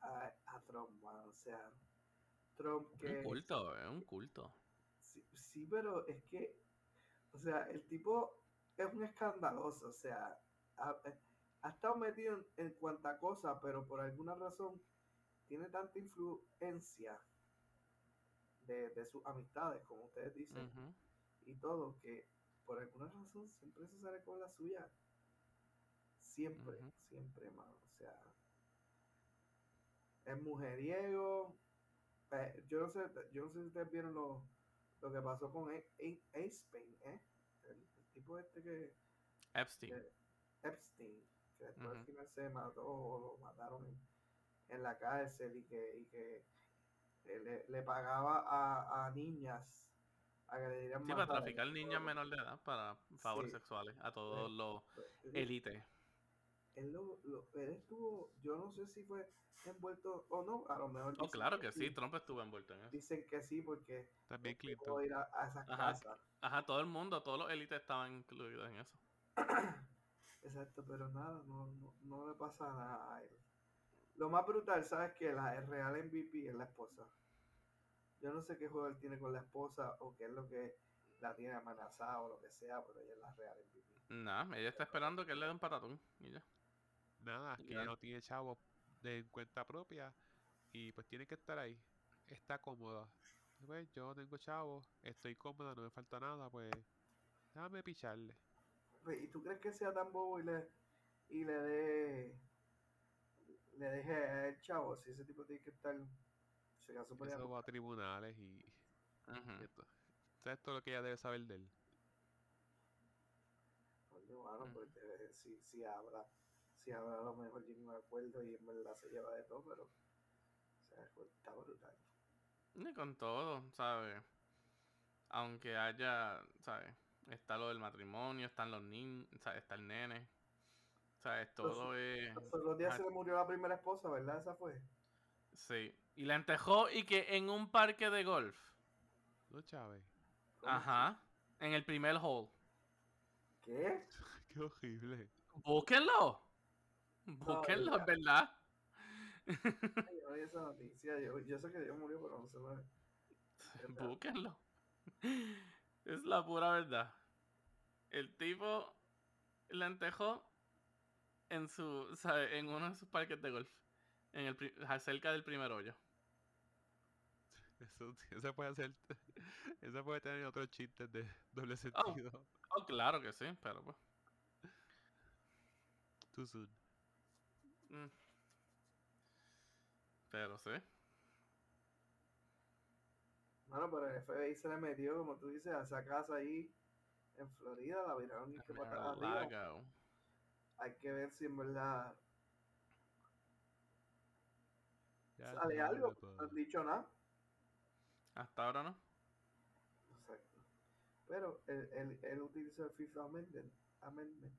a, a Trump, man, o sea, Trump que... Un culto, es un culto. Sí, sí, pero es que, o sea, el tipo es un escandaloso, o sea, ha, eh, ha estado metido en, en cuanta cosa, pero por alguna razón tiene tanta influencia de, de sus amistades, como ustedes dicen, y todo, que por alguna razón siempre se sale con la suya. Siempre, siempre, mano. O sea, es mujeriego. eh, yo no sé, yo no sé si ustedes vieron lo, lo que pasó con Epstein, ¿eh? El, el tipo este que Epstein. Epstein, que después al final se mató o lo mataron en, en la cárcel y que, y que eh, le, le pagaba a, a niñas a que le dieran Sí, para traficar niñas menor de edad para favores Sí. sexuales a todos los Él- élites. él, lo- lo- él estuvo, yo no sé si fue envuelto o no, a lo mejor Oh, claro que sí, Trump estuvo envuelto en eso. Dicen que sí porque También no pudo ir a, a esas Ajá. casas. Ajá, todo el mundo, todos los élites estaban incluidos en eso. Exacto, pero nada, no, no, no le pasa nada a él. Lo más brutal, ¿sabes qué? La el real MVP es la esposa. Yo no sé qué juego él tiene con la esposa o qué es lo que la tiene amenazada o lo que sea, pero ella es la real MVP. Nah, ella está esperando que él le dé un patatón y ya. Nada, que Ya. ella no tiene chavo de cuenta propia y pues tiene que estar ahí. Está cómoda. Pues yo no tengo chavo, estoy cómoda, no me falta nada, pues déjame picharle. Pues, ¿Y tú crees que sea tan bobo y le, y le dé le deje el chavo? Si ese tipo tiene que estar se casó por Eso va a tribunales y, Ujú. y esto. ¿Sabes todo lo que ella debe saber de él? Coño, mano, Ujú. pues, eh, si, si habla, si habla a lo mejor yo ni me acuerdo y en verdad se lleva de todo, pero o sea, está brutal. Ni con todo, ¿sabes? Aunque haya, ¿sabes? Está lo del matrimonio, están los niños, está el nene. ¿Sabes? Todo es... Los días se le murió la primera esposa, ¿verdad? Esa fue. Sí. Y la entejó y que en un parque de golf. ¿No, Chávez? Ajá. En el primer hole. ¿Qué? Qué horrible. Búsquenlo. Búsquenlo, es verdad. Ay, yo vi esa noticia. Yo, yo sé que Dios murió, pero no sé. lo-. Búsquenlo. Es la pura verdad. El tipo la entejó en su, ¿sabe? En uno de sus parques de golf. En el, cerca del primer hoyo. Eso, eso puede hacer. Eso puede tener otros chistes de doble sentido. Oh, claro que sí, pero pues. Too soon. mm. Pero sí. Bueno, pero el FBI se le metió, como tú dices, a esa casa ahí en Florida, la viraron y que patada arriba. Mar-a-Lago. Hay que ver si en verdad Ya sale algo. No han dicho nada. Hasta ahora no. Exacto. Pero él, él, él utilizó el FIFA Amendment. amendment.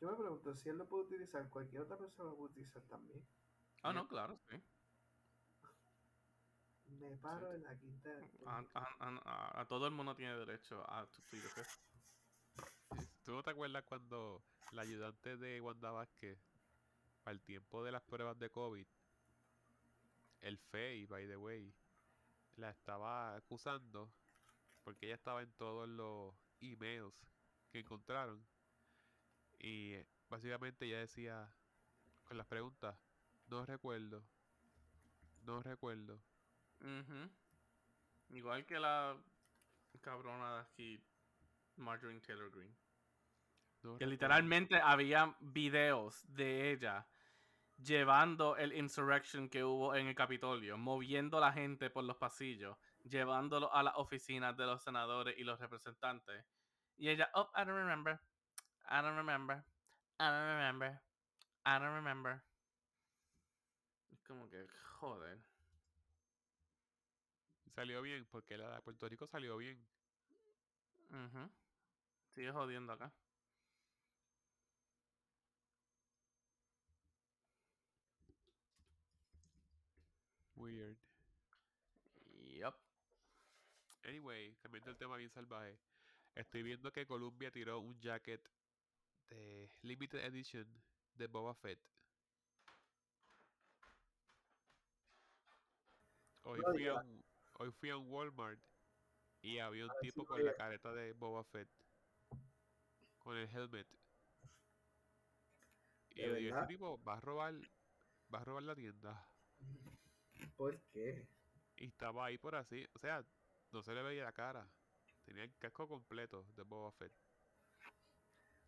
Yo me pregunto si él lo puede utilizar, cualquier otra persona lo puede utilizar también. Ah, no, claro, sí. Me paro en la quinta. del A, a- a- a- a todo el mundo tiene derecho a tu. ¿Tú no te acuerdas cuando la ayudante de Wanda Vázquez, al tiempo de las pruebas de COVID, el FEI, by the way, la estaba acusando porque ella estaba en todos los emails que encontraron y eh, básicamente ella decía con las preguntas, no recuerdo, no recuerdo, Ujú. Igual que la cabrona de aquí, Marjorie Taylor Greene. no Que recuerdo". literalmente había videos de ella llevando el insurrection que hubo en el Capitolio, moviendo a la gente por los pasillos, llevándolo a las oficinas de los senadores y los representantes. Y ella, oh, I don't remember. I don't remember. I don't remember. I don't remember. Es como que, joder. Salió bien porque la de Puerto Rico salió bien. Sigue jodiendo acá. Weird. Yup. Anyway, cambiando el tema bien salvaje. Estoy viendo que Columbia tiró un jacket de Limited Edition de Boba Fett. Hoy fui, a un, hoy fui a un Walmart y había un A ver si tipo con la careta de Boba Fett. Con el helmet. Y ¿De yo digo, este tipo va a robar, va a robar la tienda. ¿Por qué? Y estaba ahí por así, o sea, no se le veía la cara. Tenía el casco completo de Boba Fett.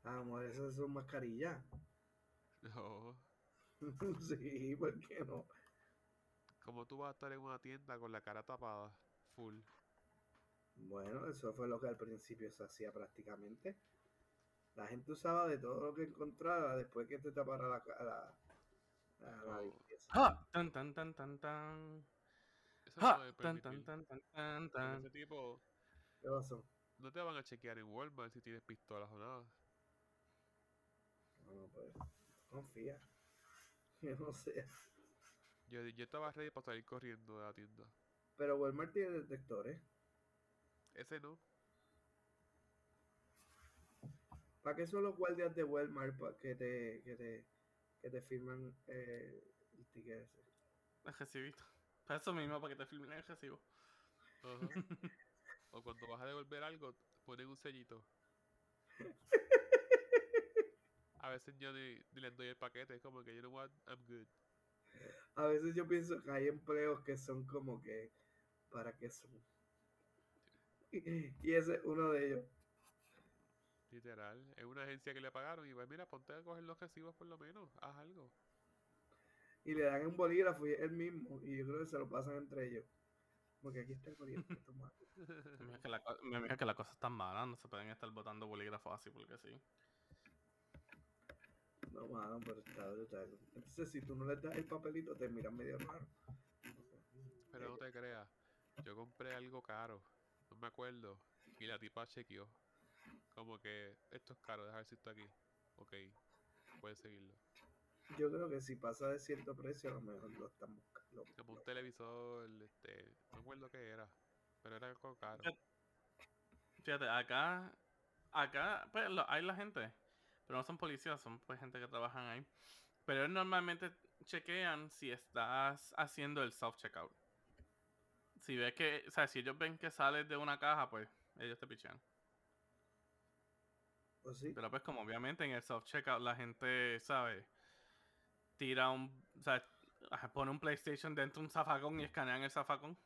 Ah, amor, esas son mascarillas. No, sí, ¿por qué no? ¿cómo tú vas a estar en una tienda con la cara tapada? Full. Bueno, eso fue lo que al principio se hacía prácticamente. La gente usaba de todo lo que encontrara después que te tapara la cara. La, la No. limpieza. ¡Ja! Tan, tan, tan, tan, tan. Eso no ¡Ja! debe Tan, tan, tan, tan, tan, tan. ese tipo ¿Qué pasó? no te van a chequear en Walmart si tienes pistolas o nada. No, pues, confía. Yo no sé. Yo, yo estaba ready para salir corriendo de la tienda. Pero Walmart tiene detectores. Ese no. ¿Para qué son los guardias de Walmart que te, que te, que te firman eh, el ticket ese? El recibito. Para eso mismo, para que te filmen el recibo. O cuando vas a devolver algo, ponen un sellito. A veces yo ni, ni les doy el paquete, es como que you know what, I'm good. A veces yo pienso que hay empleos que son como que, ¿para qué son? Y ese es uno de ellos. Literal. Es una agencia que le pagaron y pues mira, ponte a coger los recibos por lo menos, haz algo. Y le dan un bolígrafo y es el mismo. Y yo creo que se lo pasan entre ellos. Porque aquí está el bolígrafo. Me imagino que la, me imagino que la cosa está mala, no se pueden estar botando bolígrafos así porque sí. No, mano, pero está brutal. Entonces, si tú no les das el papelito, te miran medio raro. Pero no te creas, yo compré algo caro, no me acuerdo, y la tipa chequeó. Como que esto es caro, deja ver si está aquí. Ok, puedes seguirlo. Yo creo que si pasa de cierto precio, a lo mejor lo están buscando. Como un televisor, este, no me acuerdo qué era, pero era algo caro. Fíjate, acá, acá, pues lo- hay la gente, pero no son policías, son pues gente que trabajan ahí. Pero ellos normalmente chequean si estás haciendo el self-checkout. Si ves que, o sea, si ellos ven que sales de una caja, pues ellos te pichean. ¿O sí? Pero pues como obviamente en el self-checkout la gente, ¿sabe? Tira un, o sea, pone un PlayStation dentro de un zafacón y escanean el zafacón.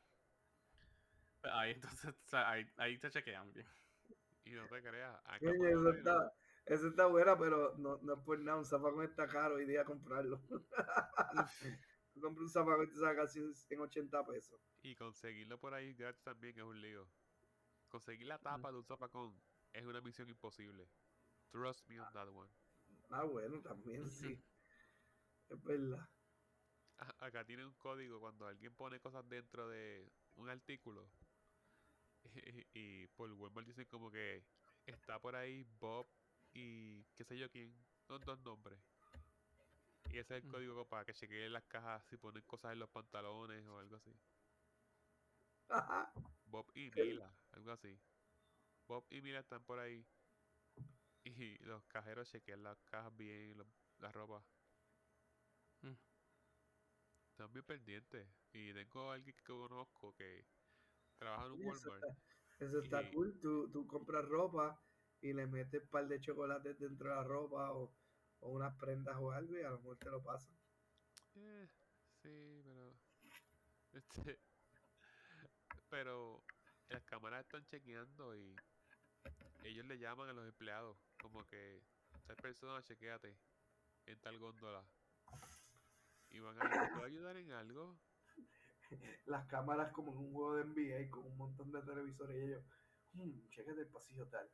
Pues ahí entonces, o sea, ahí, ahí te chequean bien. Y no te creas, acá eso está, eso está buena, pero no, no es por nada. Un zafacón está caro hoy día comprarlo. Tú compras un zafacón y te sacas casi en 80 pesos. Y conseguirlo por ahí gratis también es un lío. Conseguir la tapa de un zafacón es una misión imposible. Trust me on that one. Ah, bueno, también sí. Es verdad. Acá tiene un código cuando alguien pone cosas dentro de un artículo. Y, y por Walmart dicen como que está por ahí Bob y qué sé yo quién. Son dos nombres. Y ese es el Mm. código para que chequeen las cajas si ponen cosas en los pantalones o algo así. Ajá. Bob y. Mila, algo así. Bob y Mila están por ahí. Y los cajeros chequean las cajas bien, lo- la ropa. Mm. Están bien pendientes. Y tengo a alguien que conozco que trabaja en un eso Walmart. Eso está Y- cool. Tú, tú compras ropa y le metes un par de chocolates dentro de la ropa o, o unas prendas o algo y a lo mejor te lo pasan. Eh, sí, pero. Este. Pero las cámaras están chequeando y ellos le llaman a los empleados. Como que tal persona, chequeate en tal góndola. Y van a ver, ¿te puedo ayudar en algo? Las cámaras como en un juego de NBA con un montón de televisores y ellos, hmm, chécate el pasillo tal.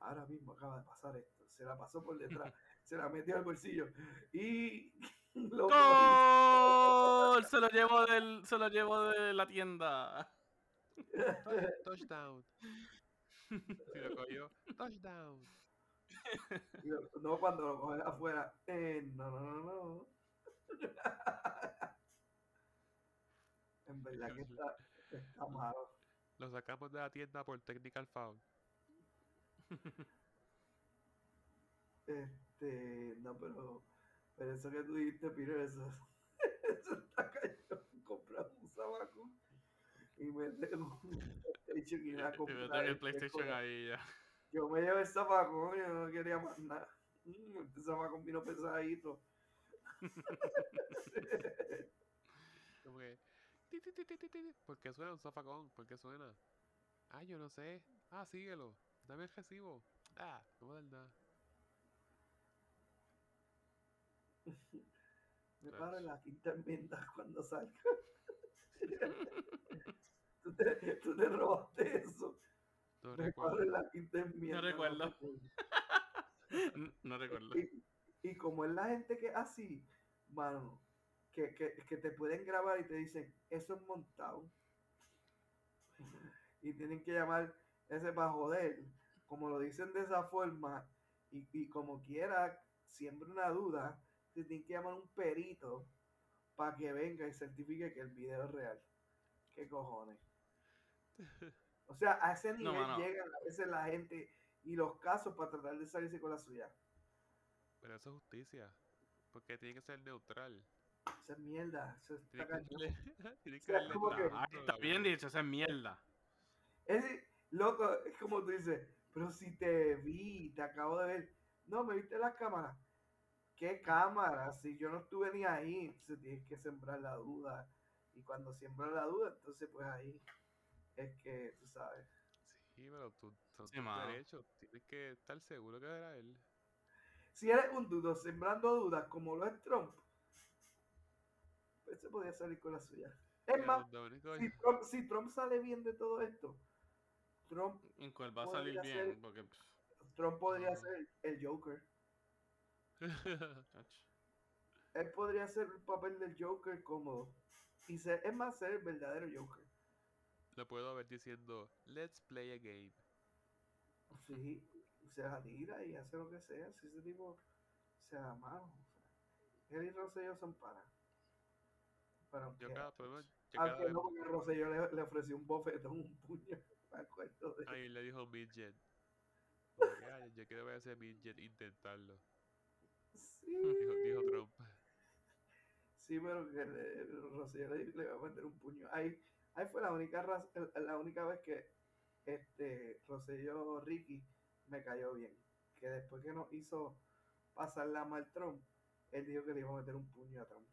Ahora mismo acaba de pasar esto. Se la pasó por detrás, se la metió al bolsillo y lo ¡Gol! Se lo llevo del, se lo llevo de la tienda. Touch- touchdown. Si lo cogió, touchdown. No cuando lo coges afuera. Eh, no, no, no, no. en verdad que está, está malo. Lo sacamos de la tienda por technical foul. Este, no, pero, pero eso que tú dijiste, Peter, eso, eso está cañón. Comprar un sabaco y meter un PlayStation y ir a Y comprar meter el PlayStation ahí ya. Yo me llevé el zapaco, yo no quería más nada. Mm, Este zapaco vino pesadito. Como que. ti, ti, ti, ti, ti, ti. ¿Por qué suena un zafacón? ¿Por qué suena? Ah, yo no sé. Ah, síguelo. Dame el recibo. Ah, no me dan nada. Me paro en la quinta enmienda cuando salga. ¿Tú, te, tú te robaste eso. No recuerdo. la quinta enmienda. recuerdo. recuerdo. N- No recuerdo. Y, y como es la gente que es así, mano, que, que, que te pueden grabar y te dicen, eso es montado. Y tienen que llamar ese para joder. Como lo dicen de esa forma, y, y como quiera, siempre una duda, te tienen que llamar un perito para que venga y certifique que el video es real. ¿Qué cojones? O sea, a ese No, nivel mano. llegan a veces la gente y los casos para tratar de salirse con la suya. Pero eso es justicia. Porque tiene que ser neutral. Esa es mierda. Eso está Tiene que sea, que- está bien dicho, esa es mierda. Es loco, es como tú dices, pero si te vi, te acabo de ver. No, me viste las cámaras. ¿Qué cámara? Si yo no estuve ni ahí, entonces tienes que sembrar la duda. Y cuando siembras la duda, entonces pues ahí es que, tú sabes. Sí, pero tú, son Sí, derechos. Tienes que estar seguro que era él. Si eres un dudo sembrando dudas como lo es Trump, pues se podía salir con la suya. Es más, si Trump, si Trump sale bien de todo esto, Trump, En cuál va a salir bien, ser- porque. Trump podría ser el Joker. Él podría hacer el papel del Joker cómodo. Y ser, es más, ser el verdadero Joker. lo puedo ver diciendo, let's play a game. Sí, se la tira y hace lo que sea. Si ese tipo se da mano. o sea, él y Rosselló son para. Pero Yo cada, menos, yo aunque vez- no, porque Rosselló le, le ofreció un bofetón, un puño. Me acuerdo de Ahí le dijo Midget. Que, "Ay, yo quiero ver a ese Midget intentarlo. Sí, Dijo, dijo Trump. sí, pero que le, Rosselló le, le va a meter un puño. Ahí, ahí fue la única raz- la única vez que este Rosselló Ricky me cayó bien. Que después que nos hizo pasar la mal Trump, él dijo que le iba a meter un puño a Trump.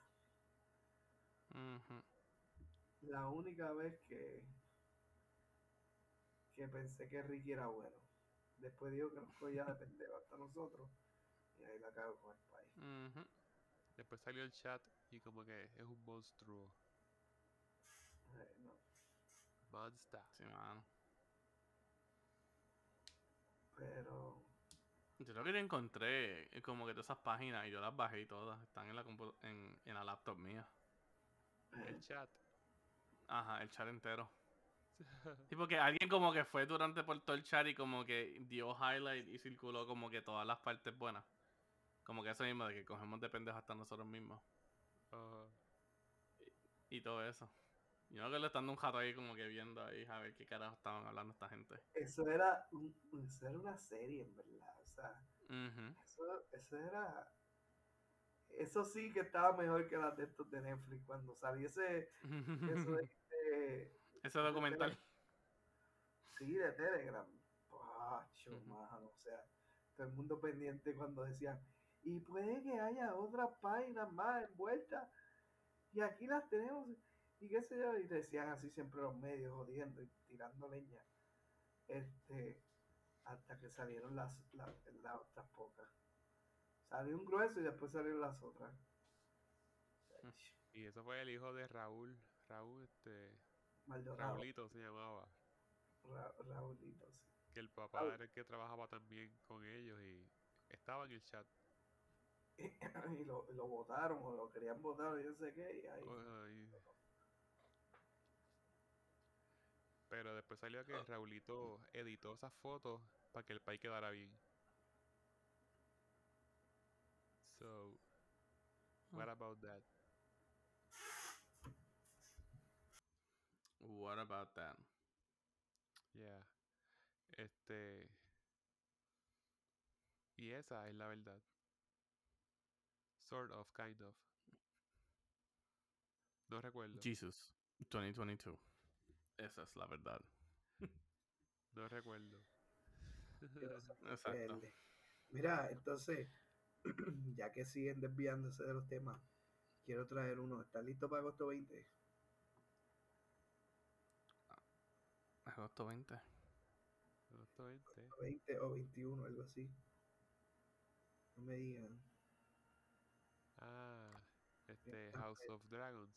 La única vez que que pensé que Ricky era bueno. Después dijo que nos podía depender hasta nosotros. Y ahí la cago con el país. Después salió el chat y como que es un monstruo. Eh, no, Monster. Sí, mano. pero Yo lo que yo encontré es como que todas esas páginas y yo las bajé y todas. Están en la, compu- en, en la laptop mía. El chat. Ajá, el chat entero. Sí, porque alguien como que fue durante por todo el chat y como que dio highlight y circuló como que todas las partes buenas. Como que eso mismo de que cogemos de pendejos hasta nosotros mismos. Y todo eso. Y no que le estando un jato ahí como que viendo ahí a ver qué carajo estaban hablando esta gente. eso era, un- eso era una serie, en verdad. O sea, eso, eso era. Eso sí que estaba mejor que las de estos de Netflix. Cuando saliese eso de, de- Ese documental. sí, de Telegram. Pacho, Ujú. mano, o sea, todo el mundo pendiente cuando decían, y puede que haya otras páginas más envueltas, y aquí las tenemos, y qué sé yo, y decían así siempre los medios, jodiendo y tirando leña. Este, hasta que salieron las, las, las otras pocas. Salió un grueso y después salieron las otras. Mm. Y eso fue el hijo de Raúl. Raúl, este. Maldonado. Raulito se llamaba. Ra- Raulito, sí. Que el papá Raúl. era el que trabajaba también con ellos y estaba en el chat. Y lo, lo votaron o lo querían votar o yo sé qué, y ahí. Ay. Pero después salió que Raulito editó esas fotos para que el país quedara bien. So, what about that? What about that? Yeah. Este. Y esa es la verdad. Sort of, kind of. No recuerdo. Jesus 2022. Esa es la verdad. No recuerdo. Exacto. Mira, entonces, ya que siguen desviándose de los temas, quiero traer uno. ¿Estás listo para agosto 20? Agosto 20. Agosto 20. 20 o 21, algo así. No me digan. Ah, este House of Dragons.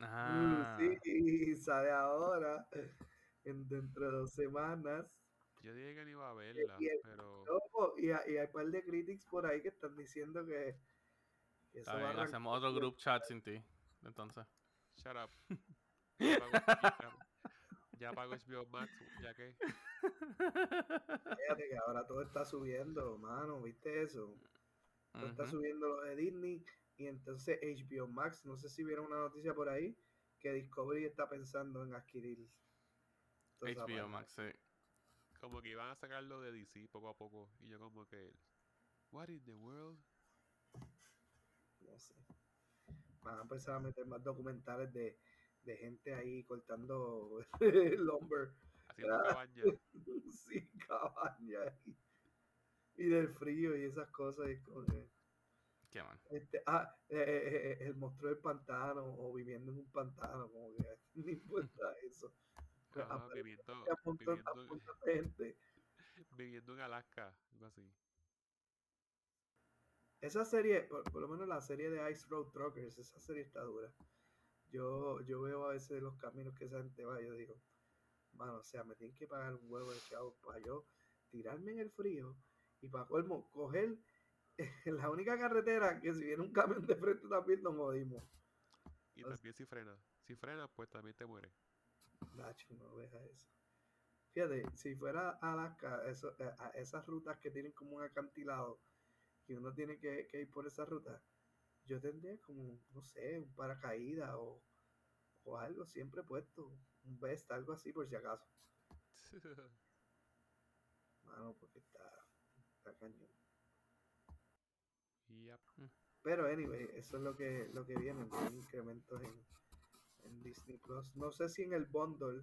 Ah, Mm, sí, sale ahora, en, dentro de dos semanas. Yo dije que no iba a verla, y el- pero No, y, hay- y hay un par de critics por ahí que están diciendo que, que eso bien, hacemos otro group chat sin ti. Entonces. shut up. Ya pago, ya, ya pago HBO Max, ya que Fíjate que ahora todo está subiendo, mano, ¿viste eso? Todo está subiendo lo de Disney y entonces HBO Max, no sé si vieron una noticia por ahí que Discovery está pensando en adquirir HBO. Max, sí. como que iban a sacarlo de DC poco a poco y yo como que what in the world? No sé. Van a empezar a meter más documentales de, de gente ahí cortando lumber. Haciendo cabaña. sí, cabaña. Y, del frío y esas cosas. y como que, Qué este, ah, eh, eh, eh, el monstruo del pantano o viviendo en un pantano, como que no importa eso. Aparece viviendo, montón, gente. viviendo en Alaska, algo así. Esa serie, por, por lo menos la serie de Ice Road Truckers, esa serie está dura. Yo, yo veo a veces los caminos que esa gente va, yo digo, mano, o sea, me tienen que pagar un huevo de chavo para yo tirarme en el frío y para colmo, coger la única carretera que si viene un camión de frente también nos jodimos. Y también si frena. Si frena, pues también te mueres. Nacho, no deja eso. Fíjate, si fuera Alaska, eso, eh, a esas rutas que tienen como un acantilado, que uno tiene que, que ir por esa ruta, yo tendría como, no sé, un paracaídas o, o algo siempre puesto, un vest, algo así por si acaso. Mano, porque está, está cañón. Yep. Pero anyway, eso es lo que, lo que viene, incrementos en, en Disney Plus. No sé si en el bundle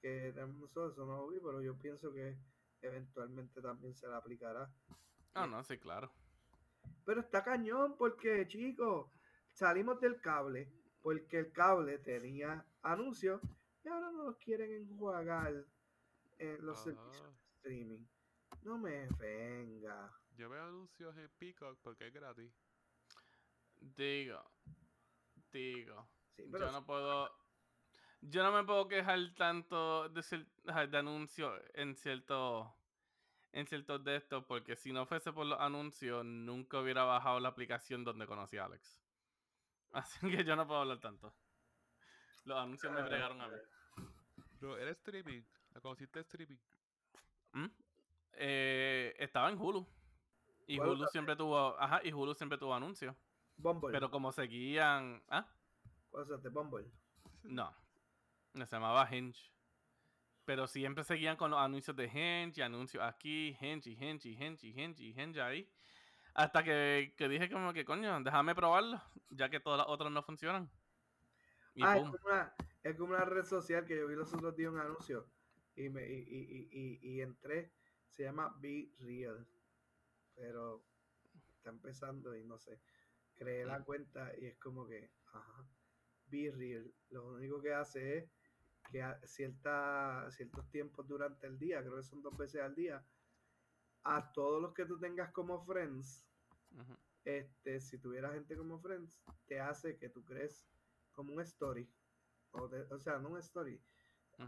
que tenemos nosotros, eso no lo vi, pero yo pienso que eventualmente también se le aplicará. Ah, no, sí, claro. Pero está cañón porque, chicos, salimos del cable porque el cable tenía anuncios y ahora no los quieren enjuagar en los servicios Ajá. de streaming. No me venga. Yo veo anuncios en Peacock porque es gratis. Digo, digo. Sí, pero Yo no puedo. Yo no me puedo quejar tanto de, de anuncios en cierto. En ciertos de estos, porque si no fuese por los anuncios, nunca hubiera bajado la aplicación donde conocí a Alex. Así que yo no puedo hablar tanto. Los anuncios me Ah, bregaron a mí. Bro, era streaming. La conociste streaming. ¿Mm? Eh, estaba en Hulu. Y ¿Cuál Hulu siempre tuvo. Ajá, y Hulu siempre tuvo anuncios. Bumble. Pero como seguían. ¿Ah? ¿Cuál es este? Bumble. No. Se llamaba Hinge. Pero siempre seguían con los anuncios de Hinge y anuncios aquí, Hinge y Hinge y Hinge y Hinge y Hinge ahí. Hasta que, que dije como que, coño, déjame probarlo, ya que todas las otras no funcionan. Y ah, es como, una, es como una red social que yo vi los otros días un anuncio y, me, y, y, y, y entré. Se llama Be Real. Pero está empezando y no sé. Creé la cuenta y es como que, ajá, Be Real. Lo único que hace es que a cierta, ciertos tiempos durante el día, creo que son dos veces al día, a todos los que tú tengas como friends, este, si tuviera gente como friends, te hace que tú crees como un story. O, te- o sea, no un story.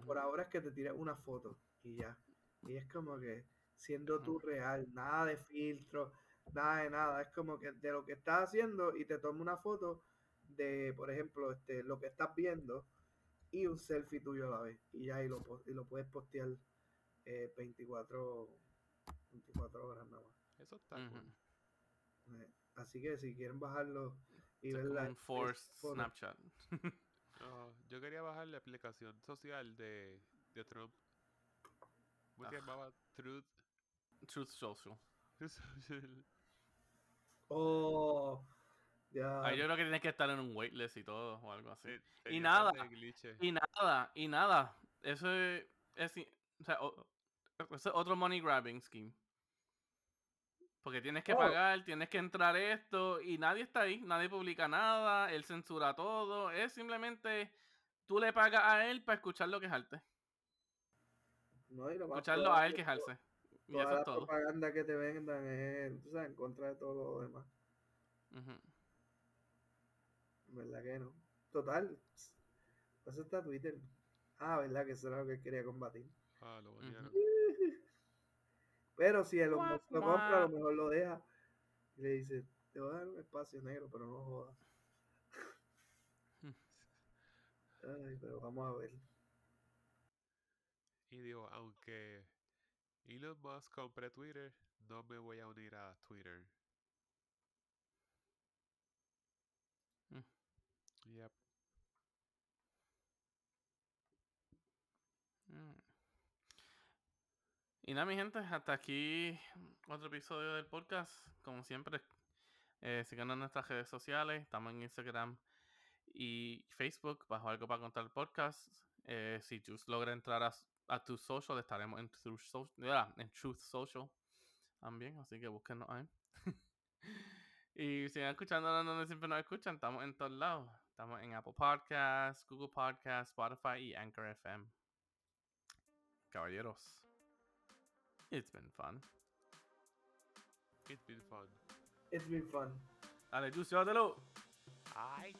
Por ahora es que te tires una foto y ya. Y es como que siendo tú real, nada de filtro, nada de nada. Es como que de lo que estás haciendo y te toma una foto de, por ejemplo, este, lo que estás viendo y un selfie tuyo a la vez. Y ya, y lo, y lo puedes postear eh, 24, 24 horas nada más. Eso está cool. Eh, Así que si quieren bajarlo y ver la Snapchat. Ah, yo quería bajar la aplicación social de, de Trump. ¿Cómo se llamaba? Truth. Truth Social. Truth Social. Oh, ya. Ahí yo creo que tienes que estar en un waitlist y todo, o algo así. Sí, tenía nada. Y nada, y nada. Eso es, o sea, o- eso es otro money grabbing scheme. Porque tienes que Oh. pagar, tienes que entrar esto y nadie está ahí, nadie publica nada, él censura todo, es simplemente tú le pagas a él para escucharlo quejarte, No, y lo más escucharlo probable a él quejarse. Y Toda eso la es todo. propaganda que te vendan es, tú sabes, en contra de todo lo demás. ¿Verdad que no? Total. Eso está Twitter. Ah, ¿verdad? Que eso era lo que quería combatir. Ah, lo Ujú. banearon. Pero si Guap, Musk lo compra, a lo mejor lo deja. Y le dice, te voy a dar un espacio negro, pero no jodas. Ay, pero vamos a ver. Y digo, aunque Elon Musk compre Twitter, no me voy a unir a Twitter. Mm. Yep. Mm. Y nada, mi gente, hasta aquí otro episodio del podcast. Como siempre, eh, síganos en nuestras redes sociales. Estamos en Instagram y Facebook bajo algo para contar podcast. Eh, si Juice logra entrar a, a tu social, estaremos en Truth, Social, en Truth Social también. Así que búsquenos ahí. y sigan escuchando donde siempre nos escuchan. Estamos en todos lados. Estamos en Apple Podcasts, Google Podcasts, Spotify y Anchor FM. Caballeros, it's been fun. It's been fun. It's been fun. Dale, Juice, llévatelo. Ay.